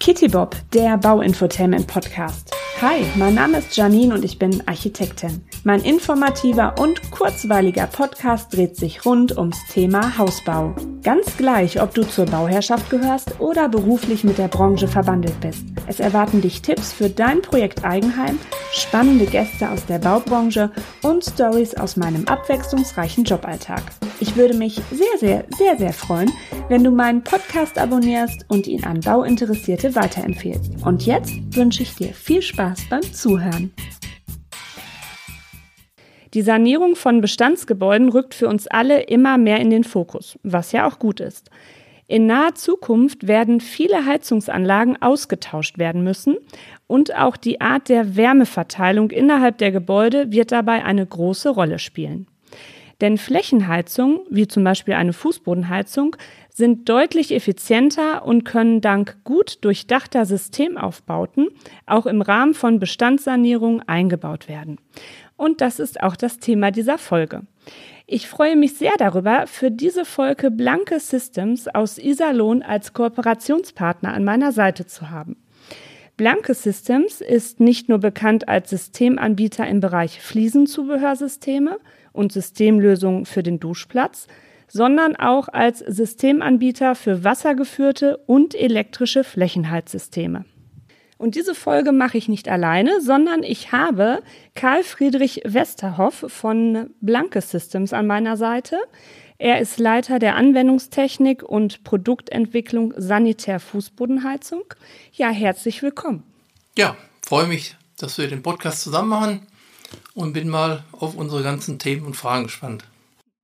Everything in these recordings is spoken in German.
Kitty Bob, der Bauinfotainment Podcast. Hi, mein Name ist Janine und ich bin Architektin. Mein informativer und kurzweiliger Podcast dreht sich rund ums Thema Hausbau. Ganz gleich, ob du zur Bauherrschaft gehörst oder beruflich mit der Branche verwandelt bist. Es erwarten dich Tipps für dein Projekt Eigenheim, spannende Gäste aus der Baubranche und Stories aus meinem abwechslungsreichen Joballtag. Ich würde mich sehr, sehr, sehr, sehr freuen, wenn du meinen Podcast abonnierst und ihn an Bauinteressierte weiterempfehlst. Und jetzt wünsche ich dir viel Spaß beim Zuhören. Die Sanierung von Bestandsgebäuden rückt für uns alle immer mehr in den Fokus, was ja auch gut ist. In naher Zukunft werden viele Heizungsanlagen ausgetauscht werden müssen und auch die Art der Wärmeverteilung innerhalb der Gebäude wird dabei eine große Rolle spielen. Denn Flächenheizung, wie zum Beispiel eine Fußbodenheizung, sind deutlich effizienter und können dank gut durchdachter Systemaufbauten auch im Rahmen von Bestandssanierung eingebaut werden. Und das ist auch das Thema dieser Folge. Ich freue mich sehr darüber, für diese Folge Blanke Systems aus Iserlohn als Kooperationspartner an meiner Seite zu haben. Blanke Systems ist nicht nur bekannt als Systemanbieter im Bereich Fliesenzubehörsysteme und Systemlösungen für den Duschplatz, sondern auch als Systemanbieter für wassergeführte und elektrische Flächenheizsysteme. Und diese Folge mache ich nicht alleine, sondern ich habe Karl Friedrich Westerhoff von Blanke Systems an meiner Seite. Er ist Leiter der Anwendungstechnik und Produktentwicklung Sanitär Fußbodenheizung. Ja, herzlich willkommen. Ja, freue mich, dass wir den Podcast zusammen machen und bin mal auf unsere ganzen Themen und Fragen gespannt.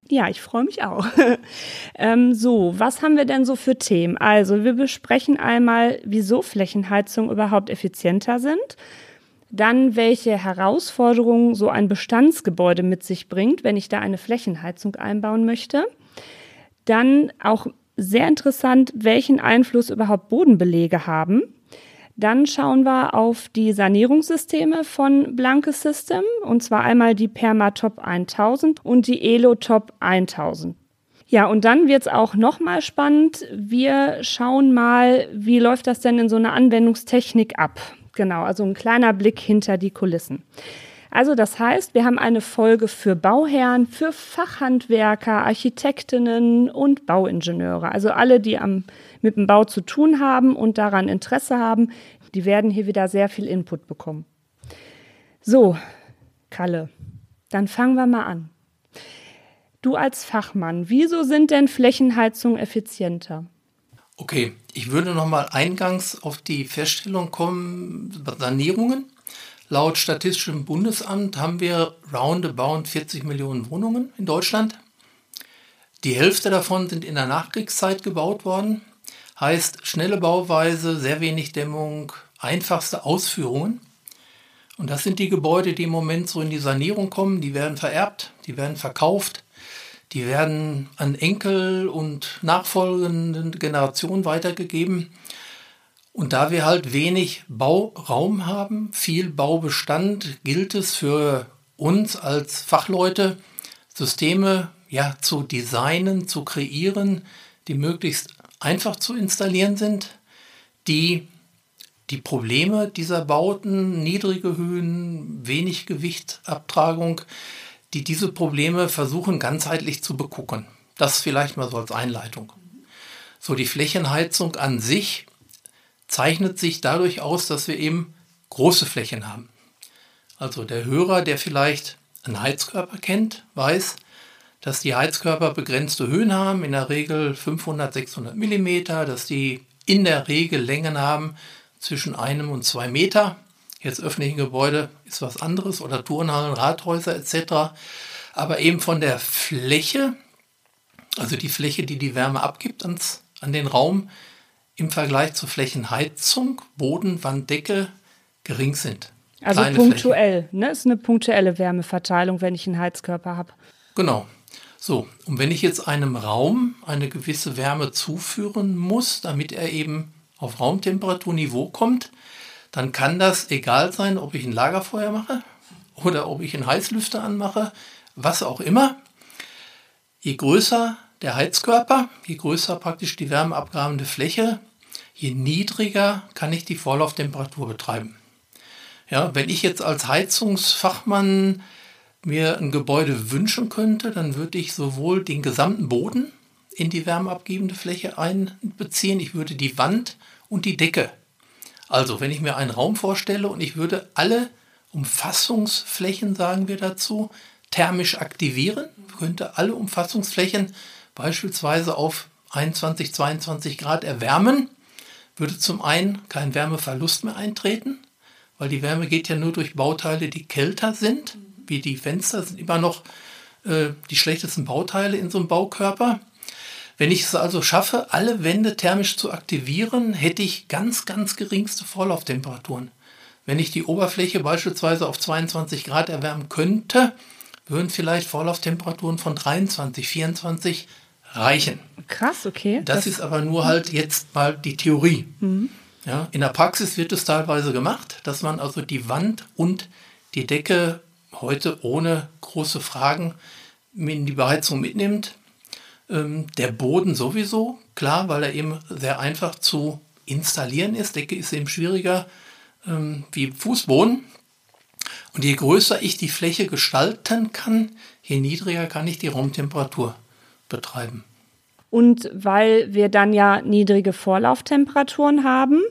Ja, ich freue mich auch. ähm, so, was haben wir denn so für Themen? Also, wir besprechen einmal, wieso Flächenheizungen überhaupt effizienter sind. Dann, welche Herausforderungen so ein Bestandsgebäude mit sich bringt, wenn ich da eine Flächenheizung einbauen möchte. Dann auch sehr interessant, welchen Einfluss überhaupt Bodenbelege haben. Dann schauen wir auf die Sanierungssysteme von Blanke System, und zwar einmal die Permatop 1000 und die Elotop 1000. Ja, und dann wird's auch nochmal spannend. Wir schauen mal, wie läuft das denn in so einer Anwendungstechnik ab? Genau, also ein kleiner Blick hinter die Kulissen. Also das heißt, wir haben eine Folge für Bauherren, für Fachhandwerker, Architektinnen und Bauingenieure. Also alle, die am mit dem Bau zu tun haben und daran Interesse haben, die werden hier wieder sehr viel Input bekommen. So, Kalle, dann fangen wir mal an. Du als Fachmann, wieso sind denn Flächenheizungen effizienter? Okay, ich würde noch mal eingangs auf die Feststellung kommen, Sanierungen. Laut Statistischem Bundesamt haben wir roundabout 40 Millionen Wohnungen in Deutschland. Die Hälfte davon sind in der Nachkriegszeit gebaut worden. Heißt schnelle Bauweise, sehr wenig Dämmung, einfachste Ausführungen. Und das sind die Gebäude, die im Moment so in die Sanierung kommen. Die werden vererbt, die werden verkauft, die werden an Enkel und nachfolgenden Generationen weitergegeben. Und da wir halt wenig Bauraum haben, viel Baubestand, gilt es für uns als Fachleute, Systeme ja, zu designen, zu kreieren, die möglichst einfach zu installieren sind, die die Probleme dieser Bauten, niedrige Höhen, wenig Gewichtabtragung, die diese Probleme versuchen ganzheitlich zu begucken. Das vielleicht mal so als Einleitung. So, die Flächenheizung an sich zeichnet sich dadurch aus, dass wir eben große Flächen haben. Also der Hörer, der vielleicht einen Heizkörper kennt, weiß, dass die Heizkörper begrenzte Höhen haben, in der Regel 500, 600 mm, dass die in der Regel Längen haben zwischen einem und zwei Meter. Jetzt öffentliche Gebäude ist was anderes oder Turnhallen, Rathäuser etc. Aber eben von der Fläche, also die Fläche, die die Wärme abgibt ans, an den Raum, im Vergleich zur Flächenheizung, Boden, Wand, Decke gering sind. Also Kleine punktuell, Flächen. ne? Ist eine punktuelle Wärmeverteilung, wenn ich einen Heizkörper habe. Genau. So, und wenn ich jetzt einem Raum eine gewisse Wärme zuführen muss, damit er eben auf Raumtemperaturniveau kommt, dann kann das egal sein, ob ich ein Lagerfeuer mache oder ob ich einen Heißlüfter anmache, was auch immer. Je größer der Heizkörper, je größer praktisch die wärmeabgabende Fläche, je niedriger kann ich die Vorlauftemperatur betreiben. Ja, wenn ich jetzt als Heizungsfachmann mir ein Gebäude wünschen könnte, dann würde ich sowohl den gesamten Boden in die wärmeabgebende Fläche einbeziehen, ich würde die Wand und die Decke. Also, wenn ich mir einen Raum vorstelle und ich würde alle Umfassungsflächen, sagen wir dazu, thermisch aktivieren, könnte alle Umfassungsflächen beispielsweise auf 21, 22 Grad erwärmen, würde zum einen kein Wärmeverlust mehr eintreten, weil die Wärme geht ja nur durch Bauteile, die kälter sind, wie die Fenster sind immer noch äh, die schlechtesten Bauteile in so einem Baukörper. Wenn ich es also schaffe, alle Wände thermisch zu aktivieren, hätte ich ganz, ganz geringste Vorlauftemperaturen. Wenn ich die Oberfläche beispielsweise auf 22 Grad erwärmen könnte, würden vielleicht Vorlauftemperaturen von 23, 24 reichen. Krass, okay. Das, das ist aber nur halt jetzt mal die Theorie. Mhm. Ja, in der Praxis wird es teilweise gemacht, dass man also die Wand und die Decke heute ohne große Fragen in die Beheizung mitnimmt. Ähm, der Boden sowieso, klar, weil er eben sehr einfach zu installieren ist. Decke ist eben schwieriger ähm, wie Fußboden. Und je größer ich die Fläche gestalten kann, je niedriger kann ich die Raumtemperatur betreiben. Und weil wir dann ja niedrige Vorlauftemperaturen haben,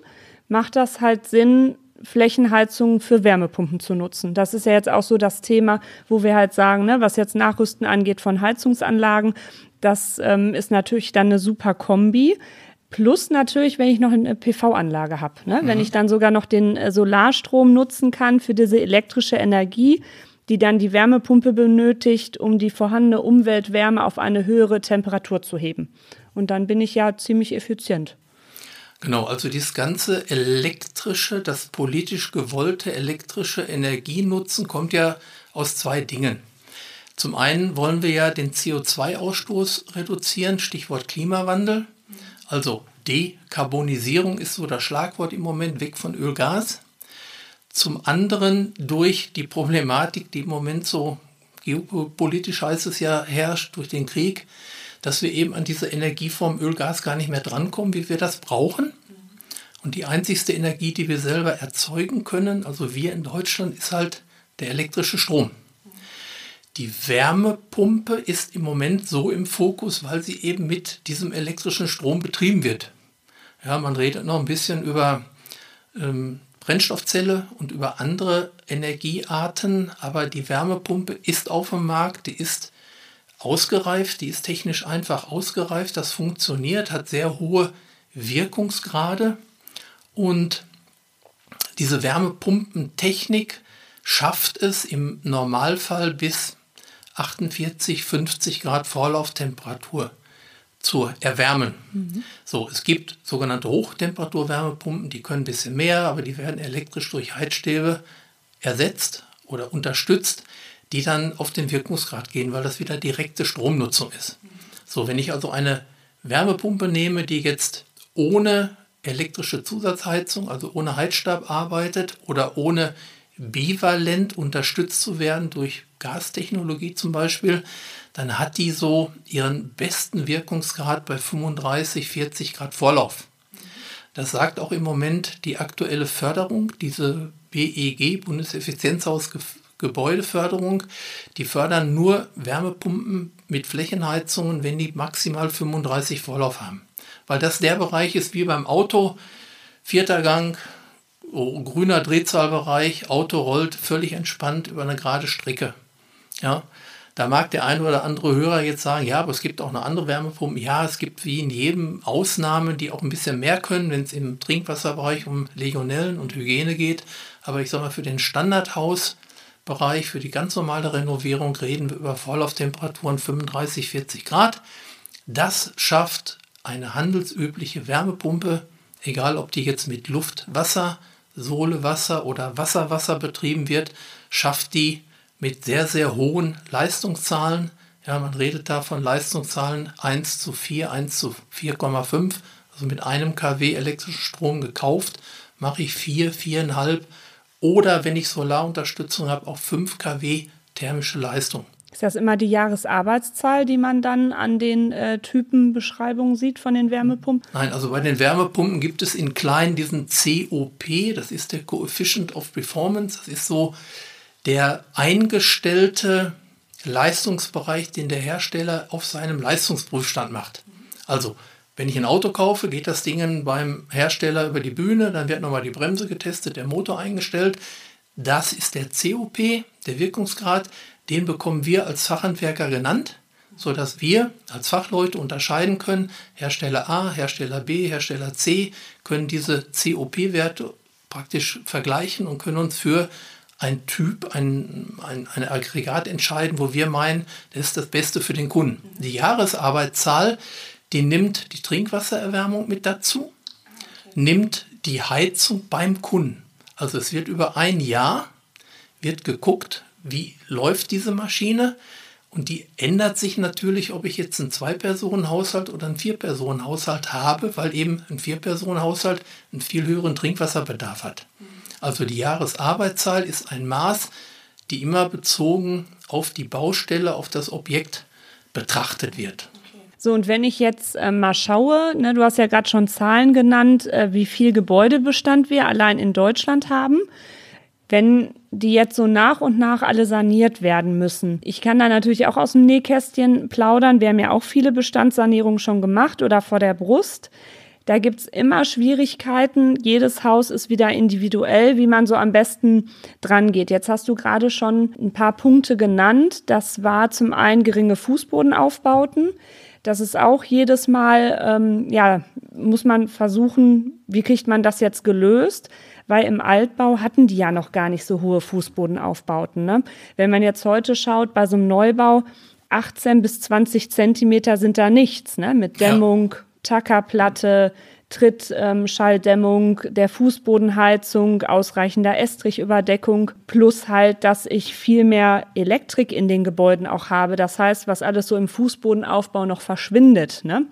macht das halt Sinn, Flächenheizungen für Wärmepumpen zu nutzen. Das ist ja jetzt auch so das Thema, wo wir halt sagen, ne, was jetzt Nachrüsten angeht von Heizungsanlagen, das ähm, ist natürlich dann eine super Kombi. Plus natürlich, wenn ich noch eine PV-Anlage habe. Ne? Mhm. Wenn ich dann sogar noch den äh, Solarstrom nutzen kann für diese elektrische Energie, die dann die Wärmepumpe benötigt, um die vorhandene Umweltwärme auf eine höhere Temperatur zu heben. Und dann bin ich ja ziemlich effizient. Genau, also dieses ganze elektrische, das politisch gewollte elektrische Energienutzen kommt ja aus zwei Dingen. Zum einen wollen wir ja den CO2-Ausstoß reduzieren, Stichwort Klimawandel. Also Dekarbonisierung ist so das Schlagwort im Moment, weg von Öl, Gas. Zum anderen durch die Problematik, die im Moment so geopolitisch heißt es ja herrscht, durch den Krieg, dass wir eben an diese Energieform Öl, Gas gar nicht mehr drankommen, wie wir das brauchen. Und die einzigste Energie, die wir selber erzeugen können, also wir in Deutschland, ist halt der elektrische Strom. Die Wärmepumpe ist im Moment so im Fokus, weil sie eben mit diesem elektrischen Strom betrieben wird. Ja, man redet noch ein bisschen über ähm, Brennstoffzelle und über andere Energiearten, aber die Wärmepumpe ist auf dem Markt, die ist ausgereift, die ist technisch einfach ausgereift, das funktioniert, hat sehr hohe Wirkungsgrade und diese Wärmepumpentechnik schafft es im Normalfall bis 48, 50 Grad Vorlauftemperatur zu erwärmen. Mhm. So, es gibt sogenannte Hochtemperaturwärmepumpen, die können ein bisschen mehr, aber die werden elektrisch durch Heizstäbe ersetzt oder unterstützt, die dann auf den Wirkungsgrad gehen, weil das wieder direkte Stromnutzung ist. So, wenn ich also eine Wärmepumpe nehme, die jetzt ohne elektrische Zusatzheizung, also ohne Heizstab arbeitet oder ohne bivalent unterstützt zu werden durch Gastechnologie zum Beispiel, dann hat die so ihren besten Wirkungsgrad bei 35, 40 Grad Vorlauf. Das sagt auch im Moment die aktuelle Förderung, diese BEG, Bundeseffizienzhaus Gebäudeförderung. Die fördern nur Wärmepumpen mit Flächenheizungen, wenn die maximal 35 Vorlauf haben. Weil das der Bereich ist wie beim Auto, vierter Gang, grüner Drehzahlbereich, Auto rollt völlig entspannt über eine gerade Strecke. Ja, da mag der eine oder andere Hörer jetzt sagen, ja, aber es gibt auch eine andere Wärmepumpe. Ja, es gibt wie in jedem Ausnahmen, die auch ein bisschen mehr können, wenn es im Trinkwasserbereich um Legionellen und Hygiene geht. Aber ich sage mal, für den Standardhausbereich, für die ganz normale Renovierung reden wir über Vorlauftemperaturen 35, 40 Grad. Das schafft eine handelsübliche Wärmepumpe, egal ob die jetzt mit Luft, Wasser, Sohle, Wasser oder Wasser-Wasser betrieben wird, schafft die mit sehr, sehr hohen Leistungszahlen. Ja, man redet da von Leistungszahlen 1 zu 4, 1 zu 4,5. Also mit einem kW elektrischen Strom gekauft, mache ich 4, 4,5 oder wenn ich Solarunterstützung habe, auch 5 kW thermische Leistung. Ist das immer die Jahresarbeitszahl, die man dann an den äh, Typenbeschreibungen sieht von den Wärmepumpen? Nein, also bei den Wärmepumpen gibt es in klein diesen COP, das ist der Coefficient of Performance, das ist so der eingestellte Leistungsbereich, den der Hersteller auf seinem Leistungsprüfstand macht. Also, wenn ich ein Auto kaufe, geht das Ding beim Hersteller über die Bühne, dann wird nochmal die Bremse getestet, der Motor eingestellt. Das ist der COP, der Wirkungsgrad, den bekommen wir als Fachhandwerker genannt, sodass wir als Fachleute unterscheiden können, Hersteller A, Hersteller B, Hersteller C, können diese COP-Werte praktisch vergleichen und können uns für ein Typ, ein, ein, ein Aggregat entscheiden, wo wir meinen, das ist das Beste für den Kunden. Die Jahresarbeitszahl, die nimmt die Trinkwassererwärmung mit dazu, nimmt die Heizung beim Kunden. Also es wird über ein Jahr wird geguckt, wie läuft diese Maschine und die ändert sich natürlich, ob ich jetzt einen Zwei-Personen-Haushalt oder einen Vier-Personen-Haushalt habe, weil eben ein Vier-Personen-Haushalt einen viel höheren Trinkwasserbedarf hat. Also die Jahresarbeitszahl ist ein Maß, die immer bezogen auf die Baustelle, auf das Objekt betrachtet wird. So, und wenn ich jetzt äh, mal schaue, ne, du hast ja gerade schon Zahlen genannt, äh, wie viel Gebäudebestand wir allein in Deutschland haben. Wenn die jetzt so nach und nach alle saniert werden müssen. Ich kann da natürlich auch aus dem Nähkästchen plaudern. Wir haben ja auch viele Bestandssanierungen schon gemacht oder vor der Brust. Da gibt's immer Schwierigkeiten. Jedes Haus ist wieder individuell, wie man so am besten dran geht. Jetzt hast du gerade schon ein paar Punkte genannt. Das war zum einen geringe Fußbodenaufbauten. Das ist auch jedes Mal, ähm, ja, muss man versuchen, wie kriegt man das jetzt gelöst? Weil im Altbau hatten die ja noch gar nicht so hohe Fußbodenaufbauten. Ne? Wenn man jetzt heute schaut, bei so einem Neubau, 18 bis 20 Zentimeter sind da nichts, ne? Mit Dämmung, ja. Tackerplatte, Trittschalldämmung, ähm, der Fußbodenheizung, ausreichender Estrichüberdeckung, plus halt, dass ich viel mehr Elektrik in den Gebäuden auch habe. Das heißt, was alles so im Fußbodenaufbau noch verschwindet. Ne?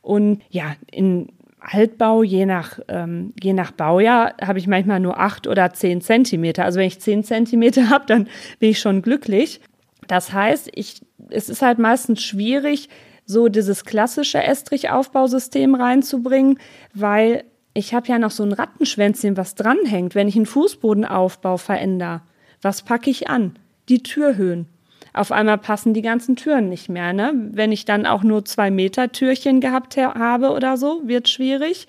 Und ja, in Altbau, je nach, ähm, je nach Baujahr, habe ich manchmal nur acht oder zehn Zentimeter. Also wenn ich zehn Zentimeter habe, dann bin ich schon glücklich. Das heißt, ich, es ist halt meistens schwierig, so dieses klassische Estrichaufbausystem reinzubringen, weil ich habe ja noch so ein Rattenschwänzchen, was dranhängt, wenn ich einen Fußbodenaufbau verändere. Was packe ich an? Die Türhöhen. Auf einmal passen die ganzen Türen nicht mehr. Ne? Wenn ich dann auch nur zwei Meter Türchen gehabt habe oder so, wird schwierig.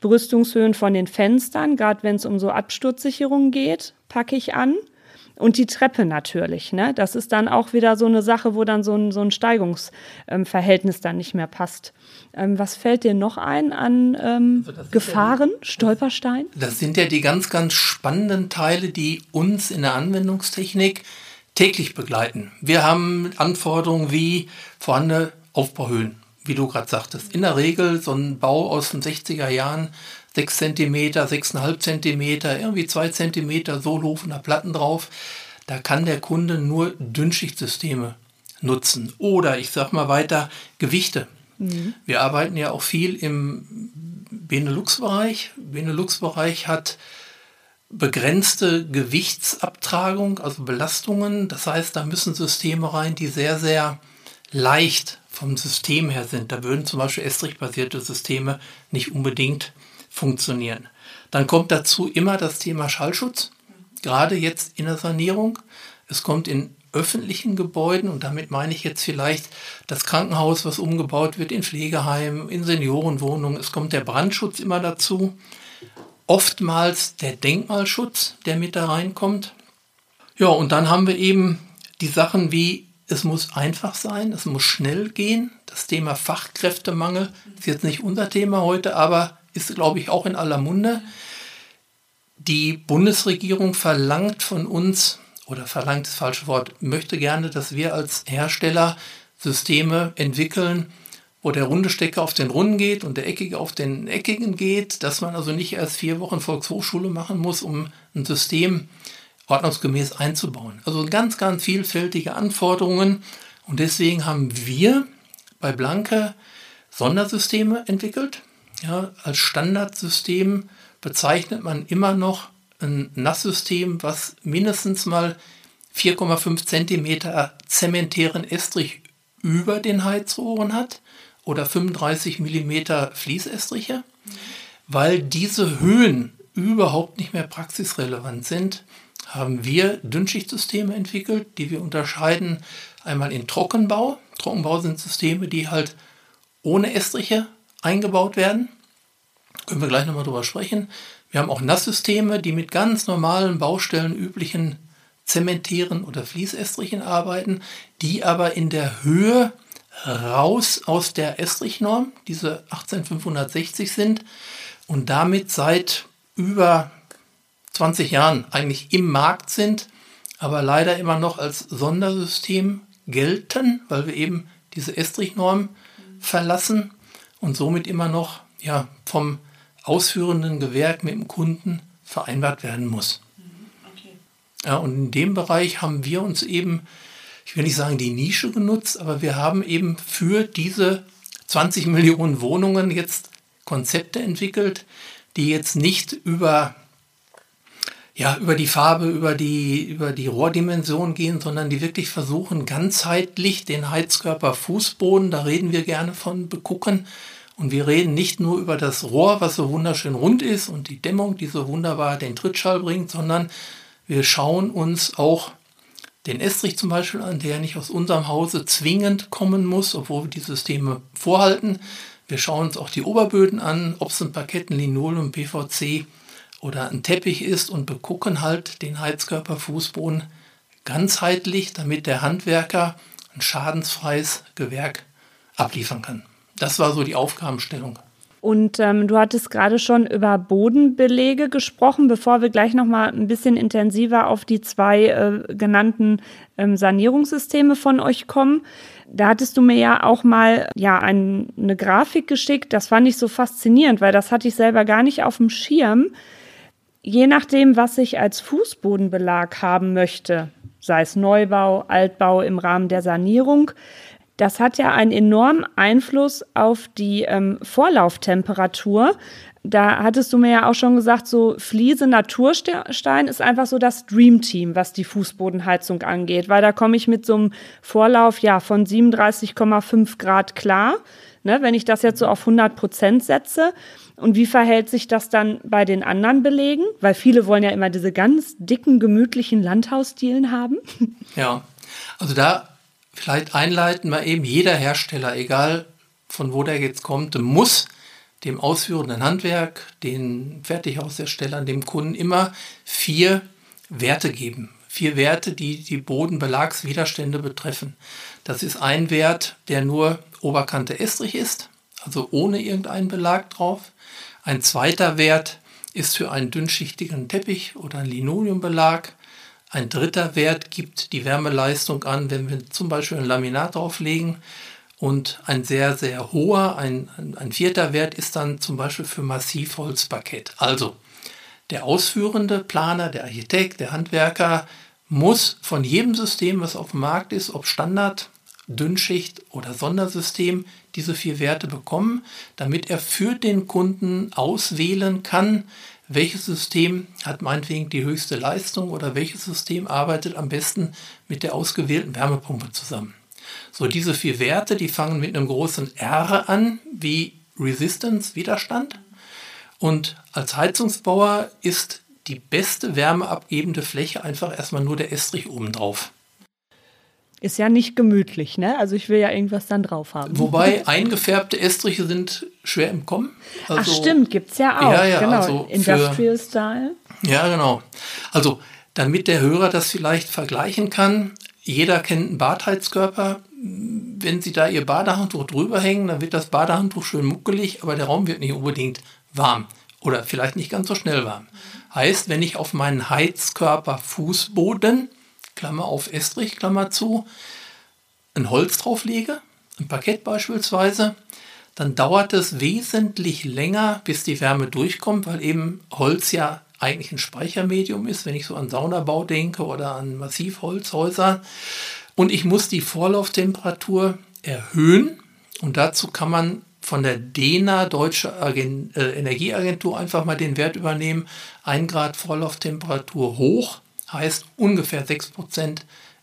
Brüstungshöhen von den Fenstern, gerade wenn es um so Absturzsicherungen geht, packe ich an. Und die Treppe natürlich, ne? Das ist dann auch wieder so eine Sache, wo dann so ein, so ein Steigungsverhältnis ähm, dann nicht mehr passt. Ähm, was fällt dir noch ein an ähm, also Gefahren, ja Stolperstein? Das sind ja die ganz, ganz spannenden Teile, die uns in der Anwendungstechnik täglich begleiten. Wir haben Anforderungen wie vorhandene Aufbauhöhen, wie du gerade sagtest. In der Regel so ein Bau aus den 60er Jahren 6 cm, 6,5 cm, irgendwie 2 cm Sohlhofener Platten drauf. Da kann der Kunde nur Dünnschichtsysteme nutzen. Oder ich sage mal weiter, Gewichte. Mhm. Wir arbeiten ja auch viel im Benelux-Bereich. Benelux-Bereich hat begrenzte Gewichtsabtragung, also Belastungen. Das heißt, da müssen Systeme rein, die sehr, sehr leicht vom System her sind. Da würden zum Beispiel Estrich-basierte Systeme nicht unbedingt funktionieren. Dann kommt dazu immer das Thema Schallschutz, gerade jetzt in der Sanierung. Es kommt in öffentlichen Gebäuden und damit meine ich jetzt vielleicht das Krankenhaus, was umgebaut wird, in Pflegeheimen, in Seniorenwohnungen. Es kommt der Brandschutz immer dazu. Oftmals der Denkmalschutz, der mit da reinkommt. Ja, und dann haben wir eben die Sachen wie, es muss einfach sein, es muss schnell gehen. Das Thema Fachkräftemangel ist jetzt nicht unser Thema heute, aber ist, glaube ich, auch in aller Munde. Die Bundesregierung verlangt von uns, oder verlangt das falsche Wort, möchte gerne, dass wir als Hersteller Systeme entwickeln, wo der runde Stecker auf den runden geht und der eckige auf den eckigen geht, dass man also nicht erst vier Wochen Volkshochschule machen muss, um ein System ordnungsgemäß einzubauen. Also ganz, ganz vielfältige Anforderungen und deswegen haben wir bei Blanke Sondersysteme entwickelt, ja, als Standardsystem bezeichnet man immer noch ein Nasssystem, was mindestens mal 4,5 cm zementären Estrich über den Heizrohren hat oder 35 mm Fließestriche, weil diese Höhen überhaupt nicht mehr praxisrelevant sind, haben wir Dünnschichtsysteme entwickelt, die wir unterscheiden einmal in Trockenbau. Trockenbau sind Systeme, die halt ohne Estriche eingebaut werden. Können wir gleich nochmal drüber sprechen. Wir haben auch Nasssysteme, die mit ganz normalen Baustellen üblichen zementären oder Fließestrichen arbeiten, die aber in der Höhe raus aus der Estrichnorm, diese 18560 sind und damit seit über 20 Jahren eigentlich im Markt sind, aber leider immer noch als Sondersystem gelten, weil wir eben diese Estrichnorm verlassen und somit immer noch ja, vom ausführenden Gewerk mit dem Kunden vereinbart werden muss. Ja, und in dem Bereich haben wir uns eben, ich will nicht sagen die Nische genutzt, aber wir haben eben für diese 20 Millionen Wohnungen jetzt Konzepte entwickelt, die jetzt nicht über ja, über die Farbe, über die, über die Rohrdimension gehen, sondern die wirklich versuchen, ganzheitlich den Heizkörper Fußboden, da reden wir gerne von, begucken. Und wir reden nicht nur über das Rohr, was so wunderschön rund ist und die Dämmung, die so wunderbar den Trittschall bringt, sondern wir schauen uns auch den Estrich zum Beispiel an, der nicht aus unserem Hause zwingend kommen muss, obwohl wir die Systeme vorhalten. Wir schauen uns auch die Oberböden an, ob es ein Parketten, Linoleum, PVC oder ein Teppich ist und begucken halt den Heizkörper, Fußboden ganzheitlich, damit der Handwerker ein schadensfreies Gewerk abliefern kann. Das war so die Aufgabenstellung. Und ähm, du hattest gerade schon über Bodenbelege gesprochen, bevor wir gleich noch mal ein bisschen intensiver auf die zwei äh, genannten ähm, Sanierungssysteme von euch kommen. Da hattest du mir ja auch mal ja ein, eine Grafik geschickt. Das fand ich so faszinierend, weil das hatte ich selber gar nicht auf dem Schirm. Je nachdem, was ich als Fußbodenbelag haben möchte, sei es Neubau, Altbau im Rahmen der Sanierung, das hat ja einen enormen Einfluss auf die ähm, Vorlauftemperatur. Da hattest du mir ja auch schon gesagt, so Fliese Naturstein ist einfach so das Dream Team, was die Fußbodenheizung angeht, weil da komme ich mit so einem Vorlauf ja von 37,5 Grad klar. Ne, wenn ich das jetzt so auf 100 Prozent setze. Und wie verhält sich das dann bei den anderen Belegen? Weil viele wollen ja immer diese ganz dicken, gemütlichen Landhausstilen haben. Ja, also da vielleicht einleiten, mal eben jeder Hersteller, egal von wo der jetzt kommt, muss dem ausführenden Handwerk, den Fertighausherstellern, dem Kunden immer vier Werte geben. Vier Werte, die die Bodenbelagswiderstände betreffen. Das ist ein Wert, der nur Oberkante Estrich ist, also ohne irgendeinen Belag drauf. Ein zweiter Wert ist für einen dünnschichtigen Teppich oder einen Linoleumbelag. Ein dritter Wert gibt die Wärmeleistung an, wenn wir zum Beispiel ein Laminat drauflegen. Und ein sehr, sehr hoher, ein, ein vierter Wert ist dann zum Beispiel für Massivholzparkett. Also der ausführende Planer, der Architekt, der Handwerker muss von jedem System, was auf dem Markt ist, ob Standard, Dünnschicht oder Sondersystem, diese vier Werte bekommen, damit er für den Kunden auswählen kann, welches System hat meinetwegen die höchste Leistung oder welches System arbeitet am besten mit der ausgewählten Wärmepumpe zusammen. So, diese vier Werte, die fangen mit einem großen R an, wie Resistance, Widerstand. Und als Heizungsbauer ist die beste wärmeabgebende Fläche einfach erstmal nur der Estrich obendrauf. Ist ja nicht gemütlich, ne? Also ich will ja irgendwas dann drauf haben. Wobei eingefärbte Estriche sind schwer im Kommen. Also, Ach stimmt, gibt es ja auch. Ja, ja, genau. Also Industrial für, Style. Ja, genau. Also damit der Hörer das vielleicht vergleichen kann, jeder kennt einen Badheizkörper. Wenn Sie da Ihr Badehandtuch drüber hängen, dann wird das Badehandtuch schön muckelig, aber der Raum wird nicht unbedingt warm oder vielleicht nicht ganz so schnell warm. Heißt, wenn ich auf meinen Heizkörper Fußboden Klammer auf Estrich, Klammer zu, ein Holz drauflege, ein Parkett beispielsweise, dann dauert es wesentlich länger, bis die Wärme durchkommt, weil eben Holz ja eigentlich ein Speichermedium ist, wenn ich so an Saunabau denke oder an Massivholzhäuser. Und ich muss die Vorlauftemperatur erhöhen. Und dazu kann man von der DENA, Deutsche Agent, äh, Energieagentur, einfach mal den Wert übernehmen. 1 Grad Vorlauftemperatur hoch heißt ungefähr 6%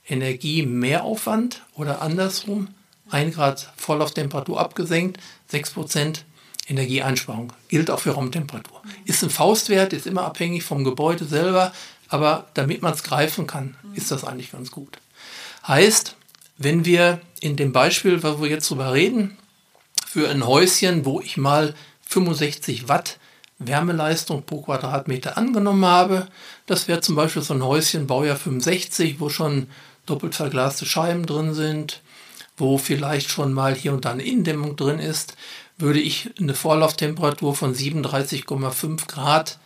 Energiemehraufwand oder andersrum, 1 Grad Vorlauftemperatur abgesenkt, 6% Energieeinsparung. Gilt auch für Raumtemperatur. Ist ein Faustwert, ist immer abhängig vom Gebäude selber, aber damit man es greifen kann, ist das eigentlich ganz gut. Heißt, wenn wir in dem Beispiel, wo wir jetzt drüber reden, für ein Häuschen, wo ich mal 65 Watt Wärmeleistung pro Quadratmeter angenommen habe, das wäre zum Beispiel so ein Häuschen Baujahr 65, wo schon doppelt verglaste Scheiben drin sind, wo vielleicht schon mal hier und da eine Innendämmung drin ist, würde ich eine Vorlauftemperatur von 37,5 Grad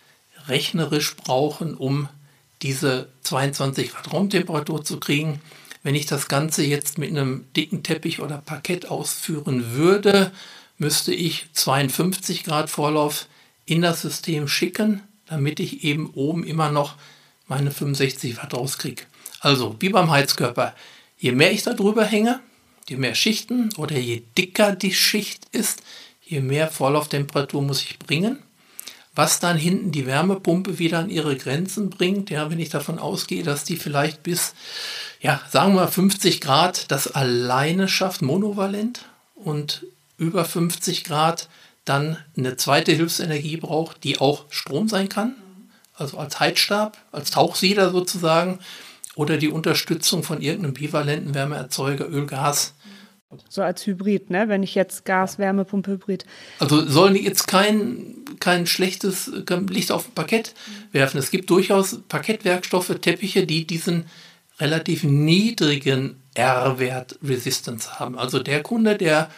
rechnerisch brauchen, um diese 22 Grad Raumtemperatur zu kriegen. Wenn ich das Ganze jetzt mit einem dicken Teppich oder Parkett ausführen würde, müsste ich 52 Grad Vorlauf in das System schicken, damit ich eben oben immer noch meine 65 Watt rauskriege. Also wie beim Heizkörper, je mehr ich da drüber hänge, je mehr Schichten oder je dicker die Schicht ist, je mehr Vorlauftemperatur muss ich bringen. Was dann hinten die Wärmepumpe wieder an ihre Grenzen bringt, ja, wenn ich davon ausgehe, dass die vielleicht bis, ja, sagen wir 50 Grad das alleine schafft, monovalent und über 50 Grad dann eine zweite Hilfsenergie braucht, die auch Strom sein kann, also als Heizstab, als Tauchsieder sozusagen, oder die Unterstützung von irgendeinem bivalenten Wärmeerzeuger, Öl, Gas. So als Hybrid, ne? wenn ich jetzt Gas, Wärmepumpe, Hybrid. Also sollen die jetzt kein, kein schlechtes Licht auf ein Parkett werfen. Es gibt durchaus Parkettwerkstoffe, Teppiche, die diesen relativ niedrigen R-Wert Resistance haben. Also der Kunde, der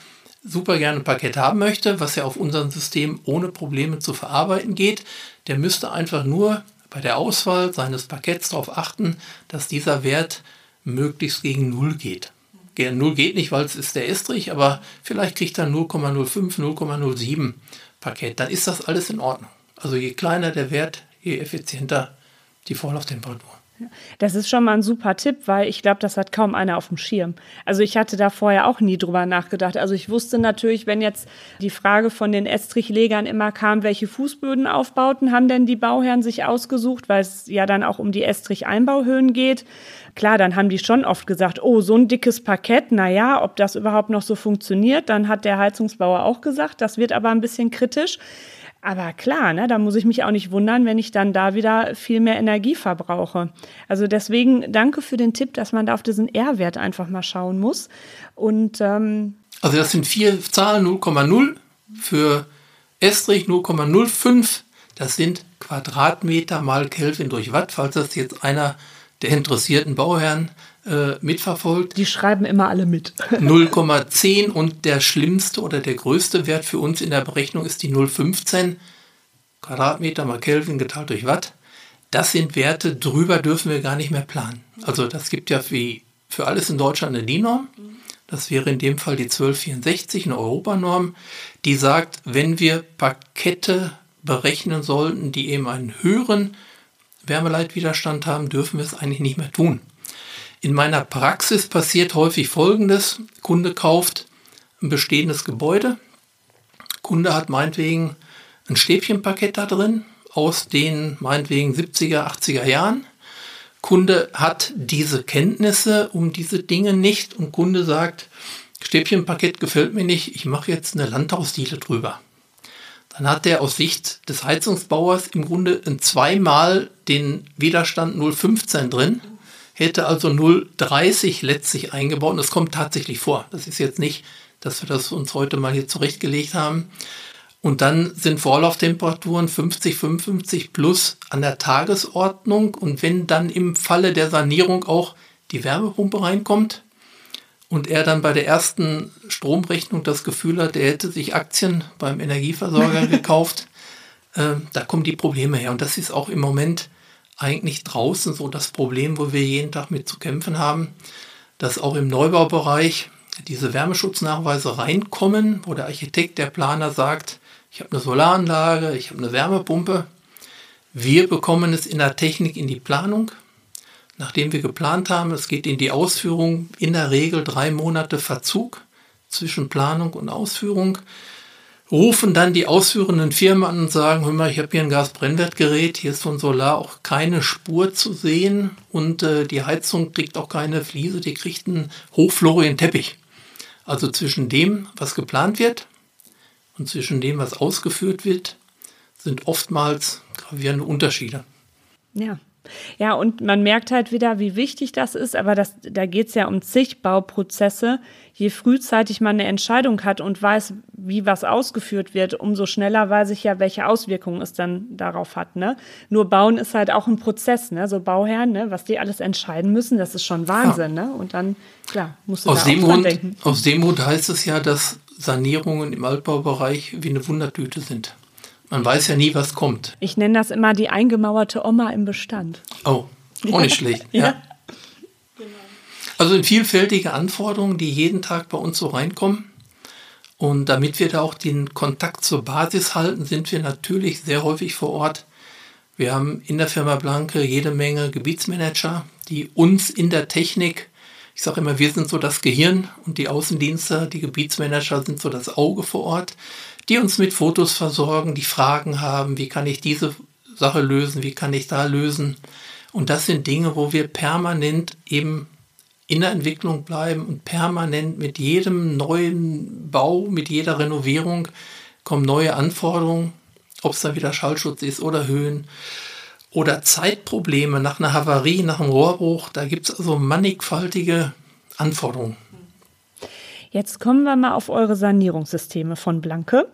super gerne ein Parkett haben möchte, was ja auf unserem System ohne Probleme zu verarbeiten geht, der müsste einfach nur bei der Auswahl seines Parketts darauf achten, dass dieser Wert möglichst gegen 0 geht. Gegen 0 geht nicht, weil es ist der Estrich, aber vielleicht kriegt er 0,05, 0,07 Parkett. Dann ist das alles in Ordnung. Also je kleiner der Wert, je effizienter die Vorlauftemperatur. Das ist schon mal ein super Tipp, weil ich glaube, das hat kaum einer auf dem Schirm. Also ich hatte da vorher auch nie drüber nachgedacht. Also ich wusste natürlich, wenn jetzt die Frage von den Estrichlegern immer kam, welche Fußbödenaufbauten haben denn die Bauherren sich ausgesucht, weil es ja dann auch um die Estrich-Einbauhöhen geht. Klar, dann haben die schon oft gesagt, oh, so ein dickes Parkett, na ja, ob das überhaupt noch so funktioniert. Dann hat der Heizungsbauer auch gesagt, das wird aber ein bisschen kritisch. Aber klar, ne, da muss ich mich auch nicht wundern, wenn ich dann da wieder viel mehr Energie verbrauche. Also deswegen danke für den Tipp, dass man da auf diesen R-Wert einfach mal schauen muss. Und ähm also das sind vier Zahlen 0,0 für Estrich 0,05. Das sind Quadratmeter mal Kelvin durch Watt, falls das jetzt einer der interessierten Bauherren äh, mitverfolgt. Die schreiben immer alle mit. 0,10 und der schlimmste oder der größte Wert für uns in der Berechnung ist die 0,15 Quadratmeter mal Kelvin geteilt durch Watt. Das sind Werte, drüber dürfen wir gar nicht mehr planen. Also das gibt ja wie für alles in Deutschland eine DIN-Norm. Das wäre in dem Fall die 1264, eine Europanorm, die sagt, wenn wir Pakete berechnen sollten, die eben einen höheren Wärmeleitwiderstand haben, dürfen wir es eigentlich nicht mehr tun. In meiner Praxis passiert häufig Folgendes. Kunde kauft ein bestehendes Gebäude. Kunde hat meinetwegen ein Stäbchenpaket da drin aus den meinetwegen 70er, 80er Jahren. Kunde hat diese Kenntnisse um diese Dinge nicht und Kunde sagt, Stäbchenpaket gefällt mir nicht, ich mache jetzt eine Landhausdiele drüber. Dann hat er aus Sicht des Heizungsbauers im Grunde zweimal den Widerstand 0,15 drin hätte also 0,30 letztlich eingebaut. Und das kommt tatsächlich vor. Das ist jetzt nicht, dass wir das uns heute mal hier zurechtgelegt haben. Und dann sind Vorlauftemperaturen 50, 55 plus an der Tagesordnung. Und wenn dann im Falle der Sanierung auch die Wärmepumpe reinkommt und er dann bei der ersten Stromrechnung das Gefühl hat, er hätte sich Aktien beim Energieversorger gekauft, äh, da kommen die Probleme her. Und das ist auch im Moment eigentlich draußen so das Problem, wo wir jeden Tag mit zu kämpfen haben, dass auch im Neubaubereich diese Wärmeschutznachweise reinkommen, wo der Architekt, der Planer sagt, ich habe eine Solaranlage, ich habe eine Wärmepumpe. Wir bekommen es in der Technik in die Planung. Nachdem wir geplant haben, es geht in die Ausführung, in der Regel drei Monate Verzug zwischen Planung und Ausführung. Rufen dann die ausführenden Firmen an und sagen, hör mal, ich habe hier ein Gasbrennwertgerät, hier ist von Solar auch keine Spur zu sehen und äh, die Heizung kriegt auch keine Fliese, die kriegt einen hochflorigen Teppich. Also zwischen dem, was geplant wird und zwischen dem, was ausgeführt wird, sind oftmals gravierende Unterschiede. Ja. Ja, und man merkt halt wieder, wie wichtig das ist, aber das, da geht es ja um zig Bauprozesse. Je frühzeitig man eine Entscheidung hat und weiß, wie was ausgeführt wird, umso schneller weiß ich ja, welche Auswirkungen es dann darauf hat. Ne? Nur Bauen ist halt auch ein Prozess, ne? so Bauherren, ne? was die alles entscheiden müssen, das ist schon Wahnsinn. Ja. Ne? Und dann, klar, musst du aus da dem auch Grund, denken. Aus dem Grund heißt es ja, dass Sanierungen im Altbaubereich wie eine Wundertüte sind. Man weiß ja nie, was kommt. Ich nenne das immer die eingemauerte Oma im Bestand. Oh, auch nicht schlecht. ja. ja. Also in vielfältige Anforderungen, die jeden Tag bei uns so reinkommen. Und damit wir da auch den Kontakt zur Basis halten, sind wir natürlich sehr häufig vor Ort. Wir haben in der Firma Blanke jede Menge Gebietsmanager, die uns in der Technik, ich sage immer, wir sind so das Gehirn und die Außendienste, die Gebietsmanager sind so das Auge vor Ort, die uns mit Fotos versorgen, die Fragen haben, wie kann ich diese Sache lösen, wie kann ich da lösen. Und das sind Dinge, wo wir permanent eben in der Entwicklung bleiben und permanent mit jedem neuen Bau, mit jeder Renovierung kommen neue Anforderungen, ob es dann wieder Schallschutz ist oder Höhen oder Zeitprobleme nach einer Havarie, nach einem Rohrbruch. Da gibt es also mannigfaltige Anforderungen. Jetzt kommen wir mal auf eure Sanierungssysteme von Blanke.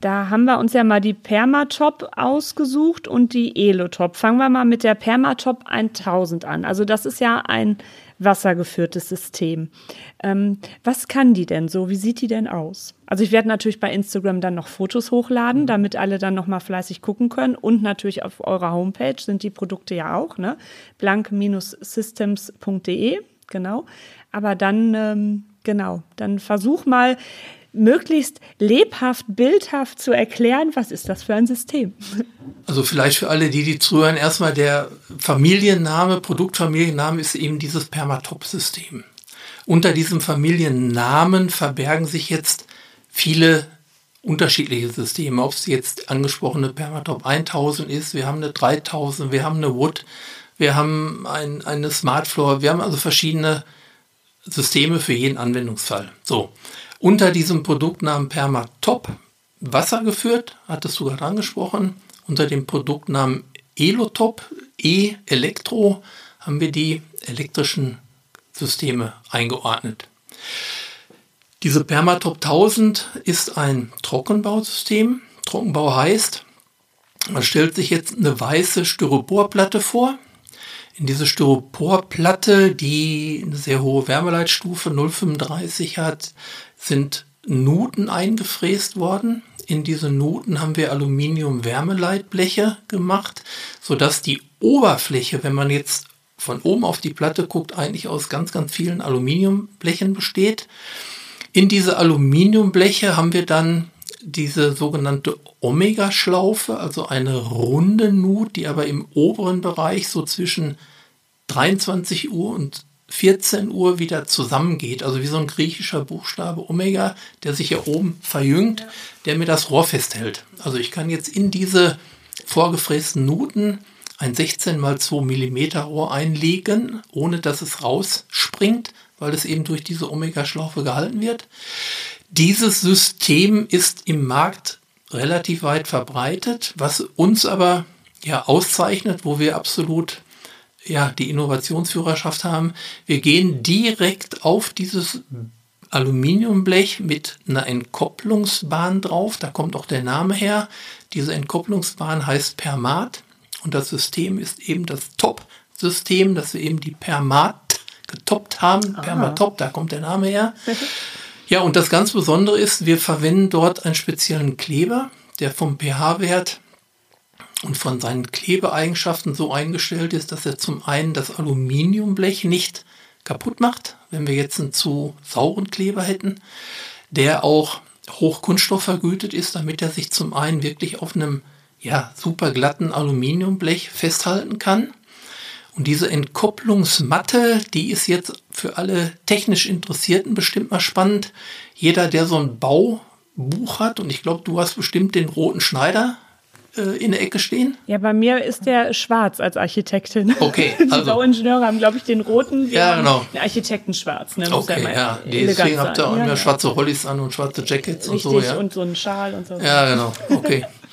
Da haben wir uns ja mal die Permatop ausgesucht und die Elotop. Fangen wir mal mit der Permatop 1000 an. Also das ist ja ein wassergeführtes System. Ähm, was kann die denn so? Wie sieht die denn aus? Also ich werde natürlich bei Instagram dann noch Fotos hochladen, damit alle dann noch mal fleißig gucken können. Und natürlich auf eurer Homepage sind die Produkte ja auch, ne? blank-systems.de, genau. Aber dann ähm, Genau, dann versuch mal möglichst lebhaft, bildhaft zu erklären, was ist das für ein System. Also vielleicht für alle, die die zuhören, erstmal der Familienname, Produktfamilienname ist eben dieses Permatop-System. Unter diesem Familiennamen verbergen sich jetzt viele unterschiedliche Systeme, ob es jetzt angesprochene Permatop 1000 ist, wir haben eine 3000, wir haben eine Wood, wir haben ein, eine Smartfloor, wir haben also verschiedene Systeme für jeden Anwendungsfall. So, unter diesem Produktnamen Permatop Wasser geführt, hattest du gerade angesprochen. Unter dem Produktnamen Elotop, E-Elektro, haben wir die elektrischen Systeme eingeordnet. Diese Permatop 1000 ist ein Trockenbausystem. Trockenbau heißt, man stellt sich jetzt eine weiße Styroporplatte vor, in diese Styroporplatte, die eine sehr hohe Wärmeleitstufe 0,35 hat, sind Nuten eingefräst worden. In diese Nuten haben wir Aluminium-Wärmeleitbleche gemacht, sodass die Oberfläche, wenn man jetzt von oben auf die Platte guckt, eigentlich aus ganz, ganz vielen Aluminiumblechen besteht. In diese Aluminiumbleche haben wir dann diese sogenannte Omega-Schlaufe, also eine runde Nut, die aber im oberen Bereich so zwischen 23 Uhr und 14 Uhr wieder zusammengeht, also wie so ein griechischer Buchstabe Omega, der sich hier oben verjüngt, der mir das Rohr festhält. Also ich kann jetzt in diese vorgefrästen Nuten ein 16 mal 2 mm Rohr einlegen, ohne dass es rausspringt, weil es eben durch diese Omega-Schlaufe gehalten wird. Dieses System ist im Markt relativ weit verbreitet, was uns aber ja auszeichnet, wo wir absolut ja die Innovationsführerschaft haben. Wir gehen direkt auf dieses Aluminiumblech mit einer Entkopplungsbahn drauf. Da kommt auch der Name her. Diese Entkopplungsbahn heißt Permat und das System ist eben das Top-System, dass wir eben die Permat getoppt haben. Permatop, da kommt der Name her. Ja, und das ganz Besondere ist, wir verwenden dort einen speziellen Kleber, der vom pH-Wert und von seinen Klebeeigenschaften so eingestellt ist, dass er zum einen das Aluminiumblech nicht kaputt macht, wenn wir jetzt einen zu sauren Kleber hätten, der auch hochkunststoff vergütet ist, damit er sich zum einen wirklich auf einem ja, super glatten Aluminiumblech festhalten kann und diese Entkopplungsmatte, die ist jetzt für alle technisch Interessierten bestimmt mal spannend. Jeder, der so einen Bau Buch hat und ich glaube, du hast bestimmt den roten Schneider äh, in der Ecke stehen. Ja, bei mir ist der schwarz als Architektin. Okay, also. Die Bauingenieure haben, glaube ich, den roten. Ja, genau. Den Architekten schwarz. Ne? okay, ja. ja. Deswegen habt ihr auch immer ja, schwarze Hollies an und schwarze Jackets Richtig, und so. Ja? und so einen Schal und so. Ja, genau. Okay.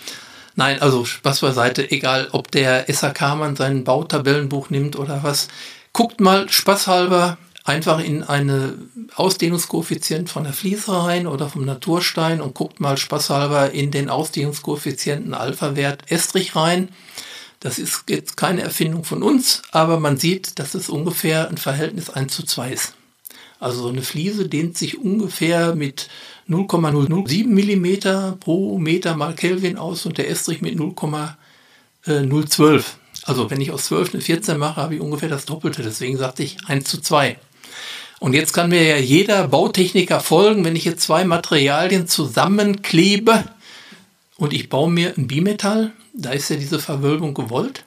Nein, also Spaß beiseite, egal ob der SAK-Mann sein Bautabellenbuch nimmt oder was. Guckt mal spaßhalber einfach in eine Ausdehnungskoeffizient von der Fliese rein oder vom Naturstein und guckt mal spaßhalber in den Ausdehnungskoeffizienten Alpha-Wert Estrich rein. Das ist jetzt keine Erfindung von uns, aber man sieht, dass es ungefähr ein Verhältnis 1 zu 2 ist. Also so eine Fliese dehnt sich ungefähr mit 0,007 mm pro Meter mal Kelvin aus und der Estrich mit 0,012. Also wenn ich aus 12 eine 14 mache, habe ich ungefähr das Doppelte. Deswegen sagte ich 1 zu 2. Und jetzt kann mir ja jeder Bautechniker folgen, wenn ich jetzt zwei Materialien zusammenklebe und ich baue mir ein Bimetall, da ist ja diese Verwölbung gewollt.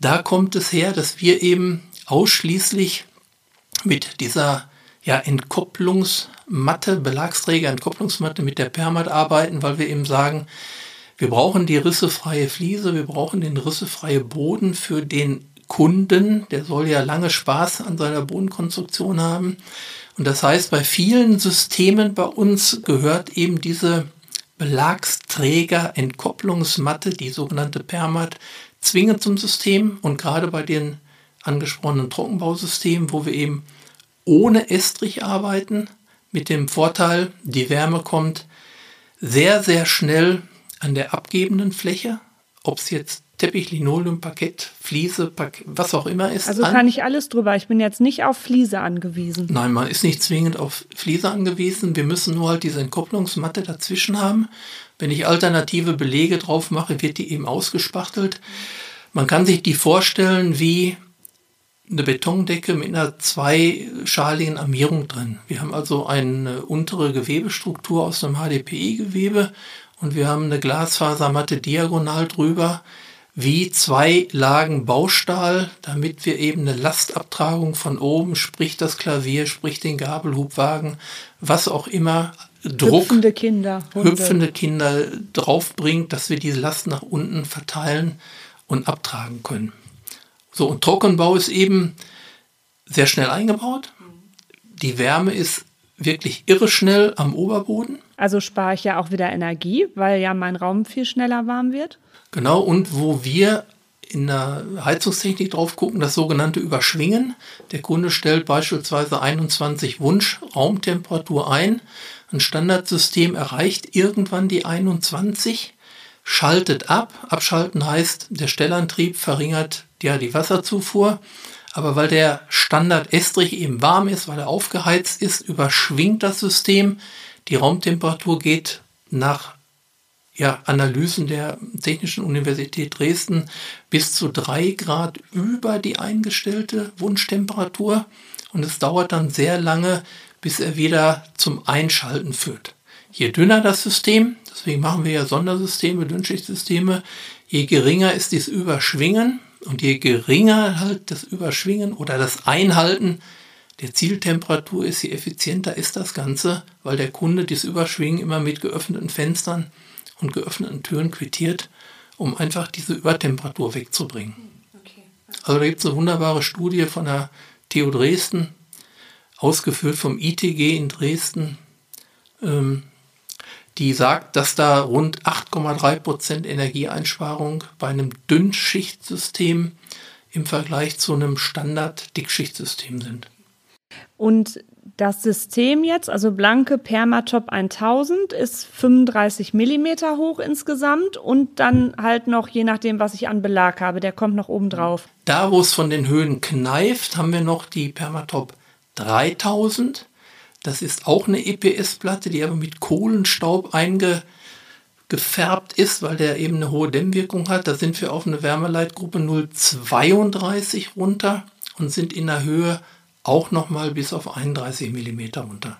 Da kommt es her, dass wir eben ausschließlich mit dieser ja, Entkopplungsmatte, Belagsträger, Entkopplungsmatte mit der Permat arbeiten, weil wir eben sagen, wir brauchen die rissefreie Fliese, wir brauchen den rissefreie Boden für den Kunden, der soll ja lange Spaß an seiner Bodenkonstruktion haben. Und das heißt, bei vielen Systemen bei uns gehört eben diese Belagsträger Entkopplungsmatte, die sogenannte Permat, zwingend zum System. Und gerade bei den angesprochenen Trockenbausystemen, wo wir eben ohne Estrich arbeiten, mit dem Vorteil, die Wärme kommt sehr, sehr schnell an der abgebenden Fläche, ob es jetzt Teppich, Linoleum, Parkett, Fliese, Park was auch immer ist. Also an. kann ich alles drüber. Ich bin jetzt nicht auf Fliese angewiesen. Nein, man ist nicht zwingend auf Fliese angewiesen. Wir müssen nur halt diese Entkopplungsmatte dazwischen haben. Wenn ich alternative Belege drauf mache, wird die eben ausgespachtelt. Man kann sich die vorstellen wie eine Betondecke mit einer zweischaligen Armierung drin. Wir haben also eine untere Gewebestruktur aus einem HDPI-Gewebe und wir haben eine Glasfasermatte diagonal drüber wie zwei Lagen Baustahl, damit wir eben eine Lastabtragung von oben, sprich das Klavier, sprich den Gabelhubwagen, was auch immer, Druck, hüpfende Kinder, Hunde. hüpfende Kinder draufbringt, dass wir diese Last nach unten verteilen und abtragen können. So, und Trockenbau ist eben sehr schnell eingebaut. Die Wärme ist wirklich irre schnell am Oberboden. Also spare ich ja auch wieder Energie, weil ja mein Raum viel schneller warm wird. Genau, und wo wir in der Heizungstechnik drauf gucken, das sogenannte Überschwingen. Der Kunde stellt beispielsweise 21 Wunsch Raumtemperatur ein. Ein Standardsystem erreicht irgendwann die 21, schaltet ab. Abschalten heißt, der Stellantrieb verringert ja die Wasserzufuhr. Aber weil der Standard Estrich eben warm ist, weil er aufgeheizt ist, überschwingt das System. Die Raumtemperatur geht nach ja, Analysen der Technischen Universität Dresden bis zu drei Grad über die eingestellte Wunschtemperatur. Und es dauert dann sehr lange, bis er wieder zum Einschalten führt. Je dünner das System, deswegen machen wir ja Sondersysteme, Dünnschichtsysteme, je geringer ist dieses Überschwingen und je geringer halt das Überschwingen oder das Einhalten der Zieltemperatur ist, je effizienter ist das Ganze, weil der Kunde dieses Überschwingen immer mit geöffneten Fenstern und geöffneten Türen quittiert, um einfach diese Übertemperatur wegzubringen. Okay. Also da gibt es eine wunderbare Studie von der TU Dresden, ausgeführt vom ITG in Dresden, ähm, die sagt, dass da rund 8,3 Prozent Energieeinsparung bei einem Dünnschichtsystem im Vergleich zu einem Standard-Dickschichtsystem sind. Und das System jetzt, also blanke Permatop 1000, ist 35 Millimeter hoch insgesamt und dann halt noch, je nachdem, was ich an Belag habe, der kommt noch oben drauf. Da, wo es von den Höhen kneift, haben wir noch die Permatop 3000. Das ist auch eine EPS-Platte, die aber mit Kohlenstaub eingefärbt ist, weil der eben eine hohe Dämmwirkung hat. Da sind wir auf eine Wärmeleitgruppe 032 runter und sind in der Höhe auch nochmal bis auf 31 mm runter.